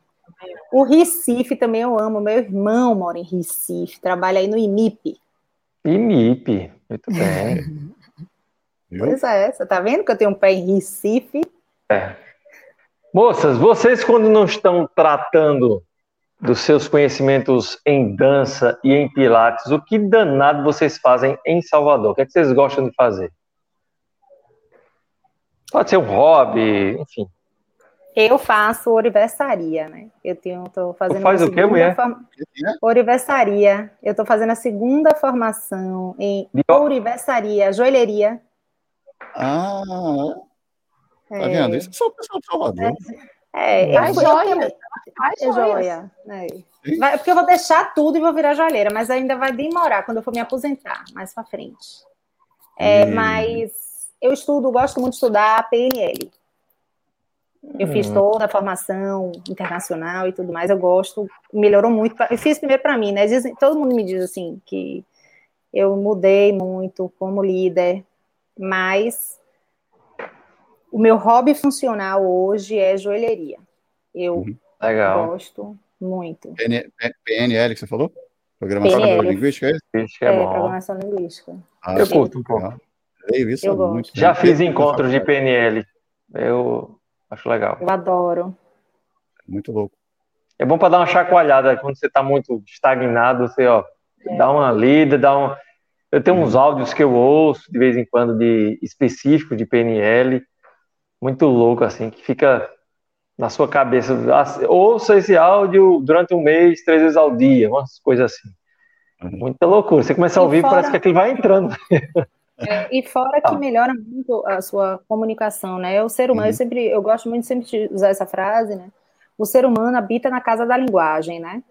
O Recife também eu amo. Meu irmão mora em Recife, trabalha aí no IMIP. IMIP, muito bem. Pois é, você tá vendo que eu tenho um pé em Recife? É. Moças, vocês quando não estão tratando dos seus conhecimentos em dança e em pilates, o que danado vocês fazem em Salvador? O que, é que vocês gostam de fazer? Pode ser um hobby, enfim. Eu faço oriversaria, né? Eu tenho, tô fazendo. Tu faz o quê, mulher? Form... Oriversaria. Eu estou fazendo a segunda formação em oriversaria, joalheria. Ah, tá é. vendo? Isso é só o pessoal de Salvador. É, é eu, joia. É joia. Né? Vai, porque eu vou deixar tudo e vou virar joalheira, mas ainda vai demorar quando eu for me aposentar mais para frente. É, hum. Mas eu estudo, gosto muito de estudar PNL. Eu hum. fiz toda a formação internacional e tudo mais. Eu gosto, melhorou muito. Eu fiz primeiro para mim, né? Dizem, todo mundo me diz assim que eu mudei muito como líder, mas o meu hobby funcional hoje é joelheria. Eu uhum. Legal. gosto muito. PNL que você falou? Programação PNL. linguística, é isso? É, é programação linguística. Ah, eu curto um pouco. Leio isso eu muito. Já fiz encontros de PNL. Eu acho legal. Eu adoro. Muito louco. É bom para dar uma chacoalhada quando você está muito estagnado, você ó, é. dá uma lida, dá um eu tenho uns áudios que eu ouço de vez em quando de específico de PNL, muito louco assim, que fica na sua cabeça. Ouça esse áudio durante um mês, três vezes ao dia, umas coisas assim. Uhum. Muita loucura. Você começa a ouvir, fora... parece que aquilo vai entrando. É, e fora que melhora muito a sua comunicação, né? O ser humano, uhum. eu sempre, eu gosto muito sempre de usar essa frase, né? O ser humano habita na casa da linguagem, né?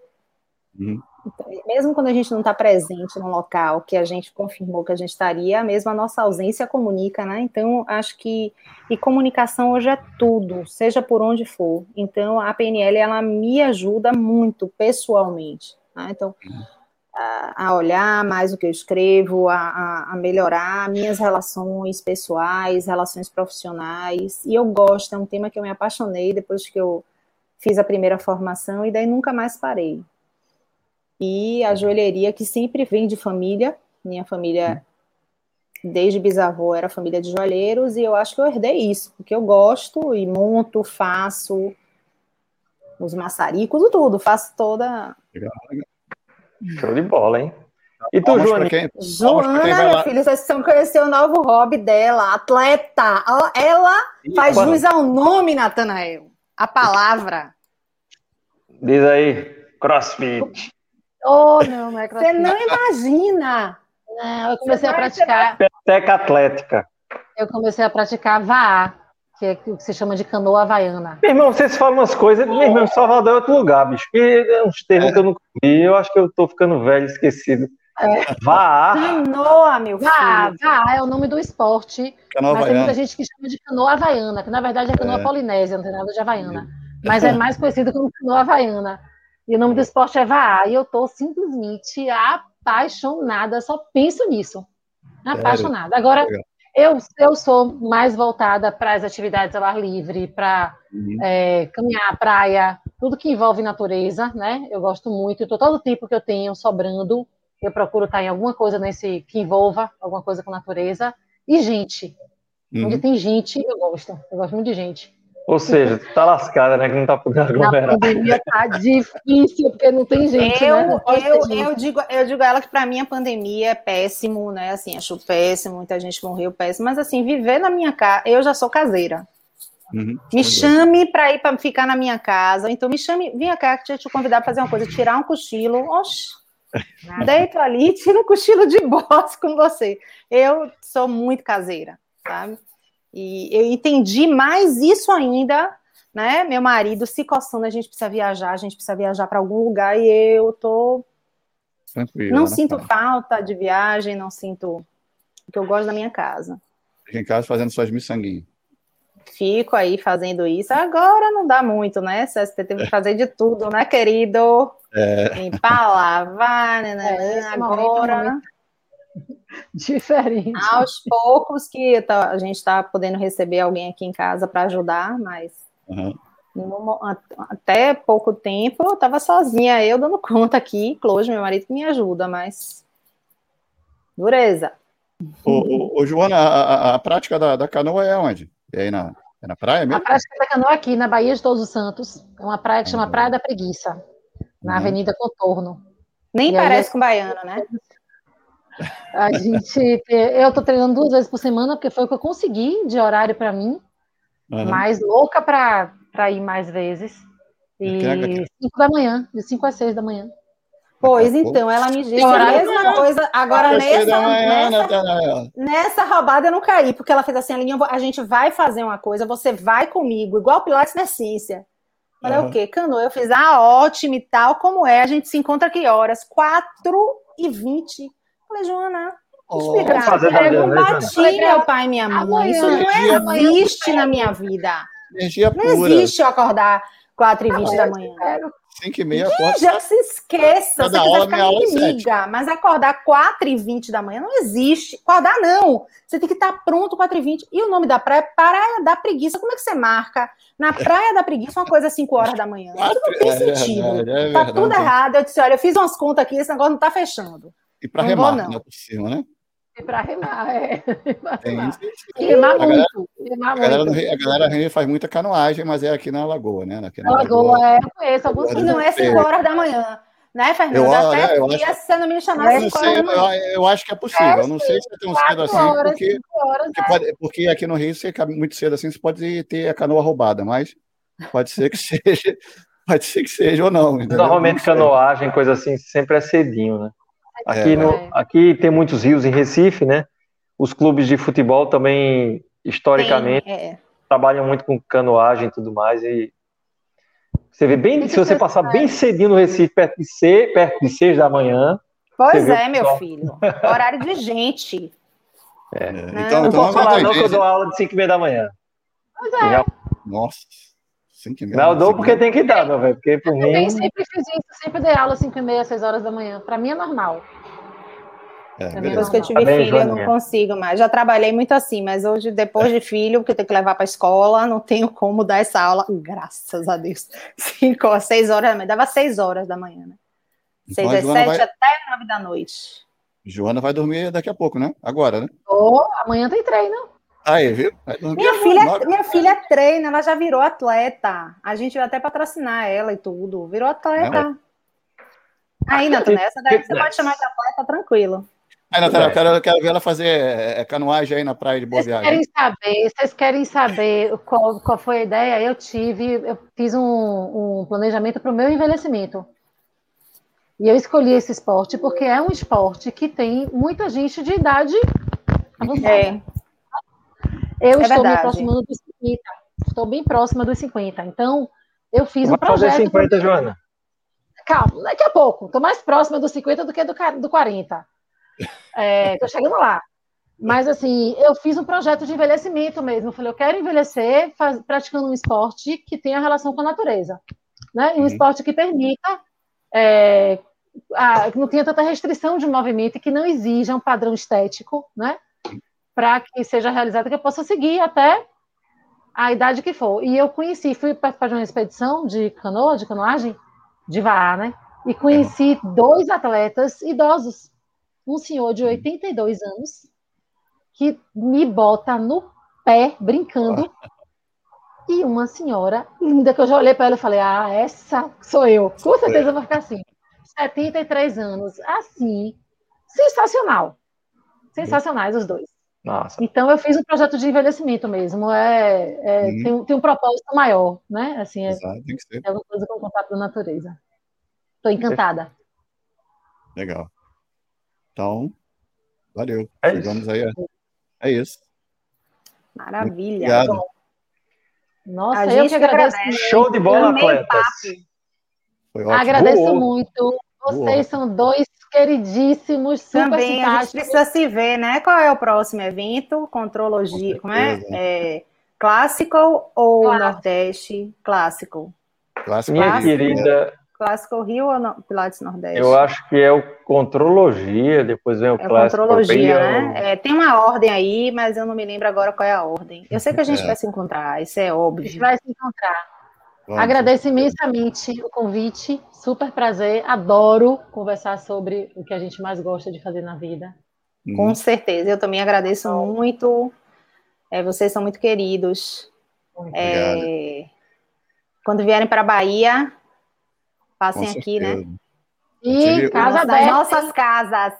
Uhum. Então, mesmo quando a gente não está presente no local que a gente confirmou que a gente estaria, mesmo a nossa ausência comunica, né? Então, acho que e comunicação hoje é tudo, seja por onde for. Então, a PNL ela me ajuda muito pessoalmente. Né? Então, a, a, olhar mais o que eu escrevo, a, a, melhorar minhas relações pessoais, relações profissionais. E eu gosto, é um tema que eu me apaixonei depois que eu fiz a primeira formação e daí nunca mais parei e a joalheria que sempre vem de família. Minha família, desde bisavô, era família de joalheiros, e eu acho que eu herdei isso, porque eu gosto e monto, faço os maçaricos, tudo, faço toda. Show de bola, hein? E tu, Joana? Joana, minha filha, vocês precisam conhecer o novo hobby dela, atleta. Ela faz jus ao nome, Natanael. A palavra. Diz aí, crossfit. Oh, não, não é Você não imagina! Não, eu comecei a praticar. Peteca atlética. Eu comecei a praticar VAA, que é o que se chama de canoa havaiana. Meu irmão, vocês falam umas coisas, meu irmão, Salvador é outro lugar, bicho. E é uns termos é. que eu nunca vi, eu acho que eu tô ficando velho, esquecido. É. Vá. Canoa, meu filho. Vá, vá é o nome do esporte. Canoa mas havaiana. tem muita gente que chama de canoa havaiana, que na verdade é canoa é. polinésia, não tem nada de havaiana. Mas é mais conhecido como canoa havaiana. E o nome do esporte é VAA. E eu estou simplesmente apaixonada, só penso nisso. Apaixonada. Agora, eu, eu sou mais voltada para as atividades ao ar livre, para uhum. é, caminhar, praia, tudo que envolve natureza, né? Eu gosto muito. Então, todo tempo que eu tenho sobrando, eu procuro estar em alguma coisa nesse que envolva alguma coisa com natureza. E gente. Uhum. Onde tem gente, eu gosto. Eu gosto muito de gente. Ou seja, tu tá lascada, né? Que não tá podendo aglomerar. A pandemia tá difícil, porque não tem gente, eu, né? Eu, eu, digo, eu digo a ela que para mim a pandemia é péssimo, né? Assim, acho péssimo, muita gente morreu péssimo, mas assim, viver na minha casa, eu já sou caseira. Uhum, me chame para ir para ficar na minha casa, então me chame, vem cá, que eu te convidar para fazer uma coisa, tirar um cochilo, oxe, deito ali, tiro um cochilo de boss com você. Eu sou muito caseira, sabe? E eu entendi mais isso ainda, né? Meu marido se coçando, a gente precisa viajar, a gente precisa viajar para algum lugar e eu tô Tranquilo, não né, sinto falta de viagem, não sinto que eu gosto da minha casa. Fica em casa fazendo suas miçanguinhas. Fico aí fazendo isso. Agora não dá muito, né? CST teve que fazer de tudo, né, querido? É. Limpar, lavar, né, né, é, né agora. Diferente. Aos poucos que tá, a gente está podendo receber alguém aqui em casa para ajudar, mas uhum. no, até pouco tempo eu estava sozinha, eu dando conta aqui, Close, meu marido que me ajuda, mas dureza. Ô, ô, ô Joana, a, a, a, prática da, da canoa é onde? É aí na, é na praia mesmo? A prática da canoa é aqui, na Baía de Todos os Santos. É uma praia que chama uhum. Praia da Preguiça, na uhum. Avenida Contorno. Nem e parece com baiana, né? A gente, eu tô treinando duas vezes por semana porque foi o que eu consegui de horário para mim, uhum. mas louca para ir mais vezes. E 5 da manhã, de 5 às 6 da manhã. Pois então, ela me disse a mesma coisa. Agora, nessa, manhã, nessa, né, nessa roubada eu não caí, porque ela fez assim: Alinha, a gente vai fazer uma coisa, você vai comigo, igual Pilates na ciência. Falei, uhum. o quê? Cano, eu fiz, ah, ótimo e tal, como é? A gente se encontra que horas? 4 e 20 Falei, Joana, oh, explicar. Eu meu pai e minha mãe. Isso não existe na minha vida. Energia não pura. existe eu acordar 4 e 20 da manhã. 5 e meia, acorda. Já se esqueça. Cada você aula, ficar inimiga, mas acordar 4 e 20 da manhã não existe. Acordar não. Você tem que estar pronto 4 e 20. E o nome da praia é Praia da Preguiça. Como é que você marca? Na Praia da Preguiça, uma coisa às 5 horas da manhã. Isso não tem é sentido. É tá tudo errado. Eu disse, olha, eu fiz umas contas aqui, esse negócio não tá fechando. E para remar, vou, não. né, por cima, né? E para remar, é. Tem isso. E remar a muito. remar a, galera, muito. a galera faz muita canoagem, mas é aqui na Lagoa, né? Aqui na Lagoa, Lagoa é, eu conheço alguns. E não é 5 horas da manhã. Né, Fernanda? Eu, Até eu acho, se não me chamar eu, sei, eu, eu, acho que é possível. É, eu não sei se é tão cedo assim, horas, porque, horas, porque, é. pode, porque, aqui no Rio, se cabe muito cedo assim, você pode ter a canoa roubada, mas pode ser que seja, pode ser que seja ou não. Entendeu? Normalmente, canoagem, coisa assim, sempre é cedinho, né? Aqui, é. no, aqui tem muitos rios em Recife, né? Os clubes de futebol também, historicamente, tem, é. trabalham muito com canoagem e tudo mais. E você vê bem, se você passar bem cedinho no Recife, perto de, ser, perto de seis da manhã. Pois é, meu filho. Horário de gente. É. Né? Então, não então, posso falar não que eu dou aula de 5 e meia da manhã. Pois é. Já... Nossa. Não, eu dou porque tem que dar, meu velho. Porque por eu mim. Eu sempre fiz isso, sempre dei aula 5 e meia, 6 horas da manhã. Para mim é normal. É, depois que eu tive tá filho, eu não consigo mais. Já trabalhei muito assim, mas hoje, depois de filho, porque tem que levar para a escola, não tenho como dar essa aula, graças a Deus. 5 ou 6 horas da manhã. Dava 6 horas da manhã, né? 6 às 7 vai... até 9 da noite. Joana vai dormir daqui a pouco, né? Agora, né? Oh, amanhã tem treino. Aí, viu? Minha filha, minha filha treina, ela já virou atleta. A gente vai até patrocinar ela e tudo. Virou atleta. Aí, Natana, essa daí você pode chamar de atleta tranquilo. Aí, Natália, eu quero, eu quero ver ela fazer é, é, canoagem aí na praia de Boa vocês Viagem. Querem saber, vocês querem saber qual, qual foi a ideia? Eu tive, eu fiz um, um planejamento para o meu envelhecimento. E eu escolhi esse esporte porque é um esporte que tem muita gente de idade avançada. É. Eu é estou verdade. me aproximando dos 50. Estou bem próxima dos 50. Então, eu fiz Vai um projeto. fazer 50, Joana? Calma, daqui a pouco. Estou mais próxima dos 50 do que do, do 40. Estou é, chegando lá. Mas, assim, eu fiz um projeto de envelhecimento mesmo. Eu falei, eu quero envelhecer faz, praticando um esporte que tenha relação com a natureza. Né? Um uhum. esporte que permita, é, a, que não tenha tanta restrição de movimento e que não exija um padrão estético, né? Para que seja realizada, que eu possa seguir até a idade que for. E eu conheci, fui participar de uma expedição de canoa, de canoagem, de vaar, né? E conheci dois atletas idosos. Um senhor de 82 anos, que me bota no pé, brincando, e uma senhora linda que eu já olhei para ela e falei: Ah, essa sou eu. Com certeza eu vou ficar assim. 73 anos, assim, sensacional. Sensacionais os dois. Nossa. Então eu fiz um projeto de envelhecimento mesmo. É, é uhum. tem, tem, um propósito maior, né? Assim, é, Exato, tem que ser. é uma coisa com contato da natureza. Estou encantada. Legal. Então, valeu. É Chegamos isso. aí. É isso. Maravilha. Nossa, a eu que agradeço. agradeço. Show de bola, atletas. Agradeço muito. Vocês são dois queridíssimos, super Também a gente precisa se ver, né? Qual é o próximo evento? Contrologia, como é? é clássico ou clássico. Nordeste? Clássico. Clássico. Minha clássico. querida, Clássico Rio ou no, Pilates Nordeste? Eu acho que é o Contrologia, depois vem o é Clássico Contrologia, né? É, tem uma ordem aí, mas eu não me lembro agora qual é a ordem. Eu sei que a gente é. vai se encontrar, isso é óbvio. A gente vai se encontrar. Vamos. Agradeço imensamente o convite, super prazer, adoro conversar sobre o que a gente mais gosta de fazer na vida. Hum. Com certeza, eu também agradeço muito. É, vocês são muito queridos. É, quando vierem para a Bahia, Passem aqui, né? E casa aberta. nossas casas.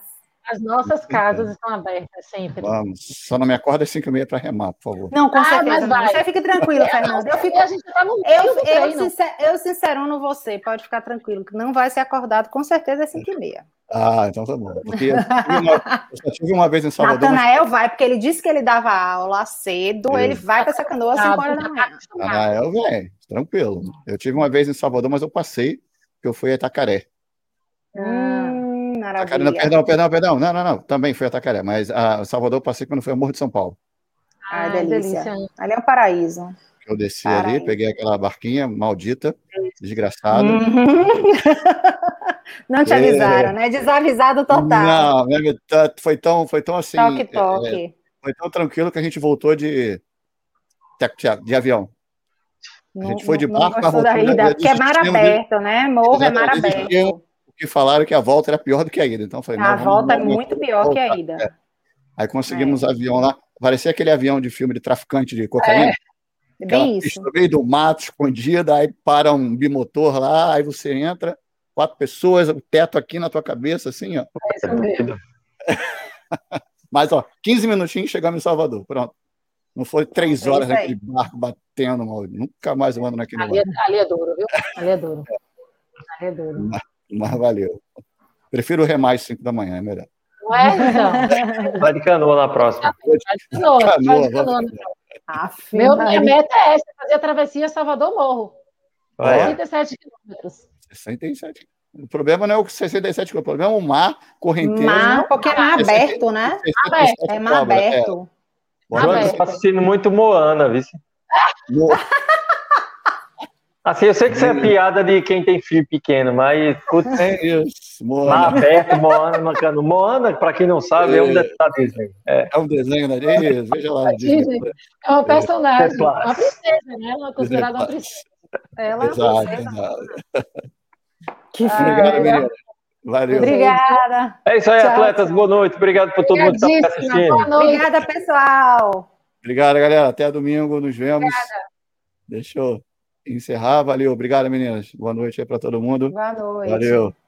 As nossas casas estão abertas sempre. Vamos. Só não me acorda às 5 e meia para remar, por favor. Não, com ah, certeza. Mas Você fique tranquilo, Fernando. Eu, fico... Tá eu, eu, sincer... eu sincerono você, pode ficar tranquilo, que não vai ser acordado, com certeza, às 5 e meia. Ah, então tá bom. Porque eu, uma, eu só tive uma vez em Salvador. Natanael mas... vai, porque ele disse que ele dava aula cedo, ele vai para essa canoa às 5 horas da manhã. Natanael vem, tranquilo. Eu tive uma vez em Salvador, mas eu passei que eu fui a Itacaré. Hum, maravilha. não, perdão, perdão, perdão. Não, não, não. Também fui a Itacaré, mas a Salvador eu passei quando foi ao Morro de São Paulo. Ah, delícia. delícia. Ali é um paraíso. Eu desci paraíso. ali, peguei aquela barquinha maldita, desgraçada. Não te avisaram, é... né? Desavisado total. Não, foi tão, foi tão assim. Toque, toque. É, foi tão tranquilo que a gente voltou de, de, de avião. A gente foi de barco para voltar. porque é mar aberto, né? Morro é mar aberto. Falaram que a volta era pior do que a ida. Então falei, a volta é muito pior que a ida. É. Aí conseguimos é. avião lá. Parecia aquele avião de filme de traficante de cocaína. É, bem isso. No meio do mato, escondida, aí para um bimotor lá, aí você entra, quatro pessoas, o teto aqui na tua cabeça, assim, ó. É isso mesmo. Mas, ó, 15 minutinhos chegamos em Salvador. Pronto. Não foi três é horas é naquele barco batendo, mal. nunca mais eu ando naquele ali, barco. É, ali é duro, viu? Ali é duro. Ali é duro. Mas, valeu. Prefiro remar às cinco da manhã, é melhor. Não é, então? Vai de canoa na próxima. Vai de canoa, vai de canoa. Ah, Meu, minha meta é essa, fazer a travessia Salvador Morro. É. 67 quilômetros. 67 o problema não é o 67 quilômetros, o problema é o mar correnteiro. Mar, porque é mar aberto, né? É mar aberto. Joana está assistindo muito Moana, viu? Assim, eu sei que isso é piada de quem tem filho pequeno, mas. Putz, é isso. Moana. aberto, Moana, Macano. Moana, para quem não sabe, é, é um desenho da Disney. É. é um desenho da Disney, veja lá. Disney. É uma personagem, é. uma princesa, né? Ela é considerada uma princesa. Ela é uma princesa. Que filho. Obrigado, menina. Valeu. Obrigada. É isso aí, Tchau. atletas. Boa noite. Obrigado por todo mundo que está assistindo. Obrigada, pessoal. Obrigado, galera. Até domingo. Nos vemos. Obrigada. Deixa eu encerrar. Valeu. Obrigado, meninas. Boa noite aí para todo mundo. Boa noite. Valeu.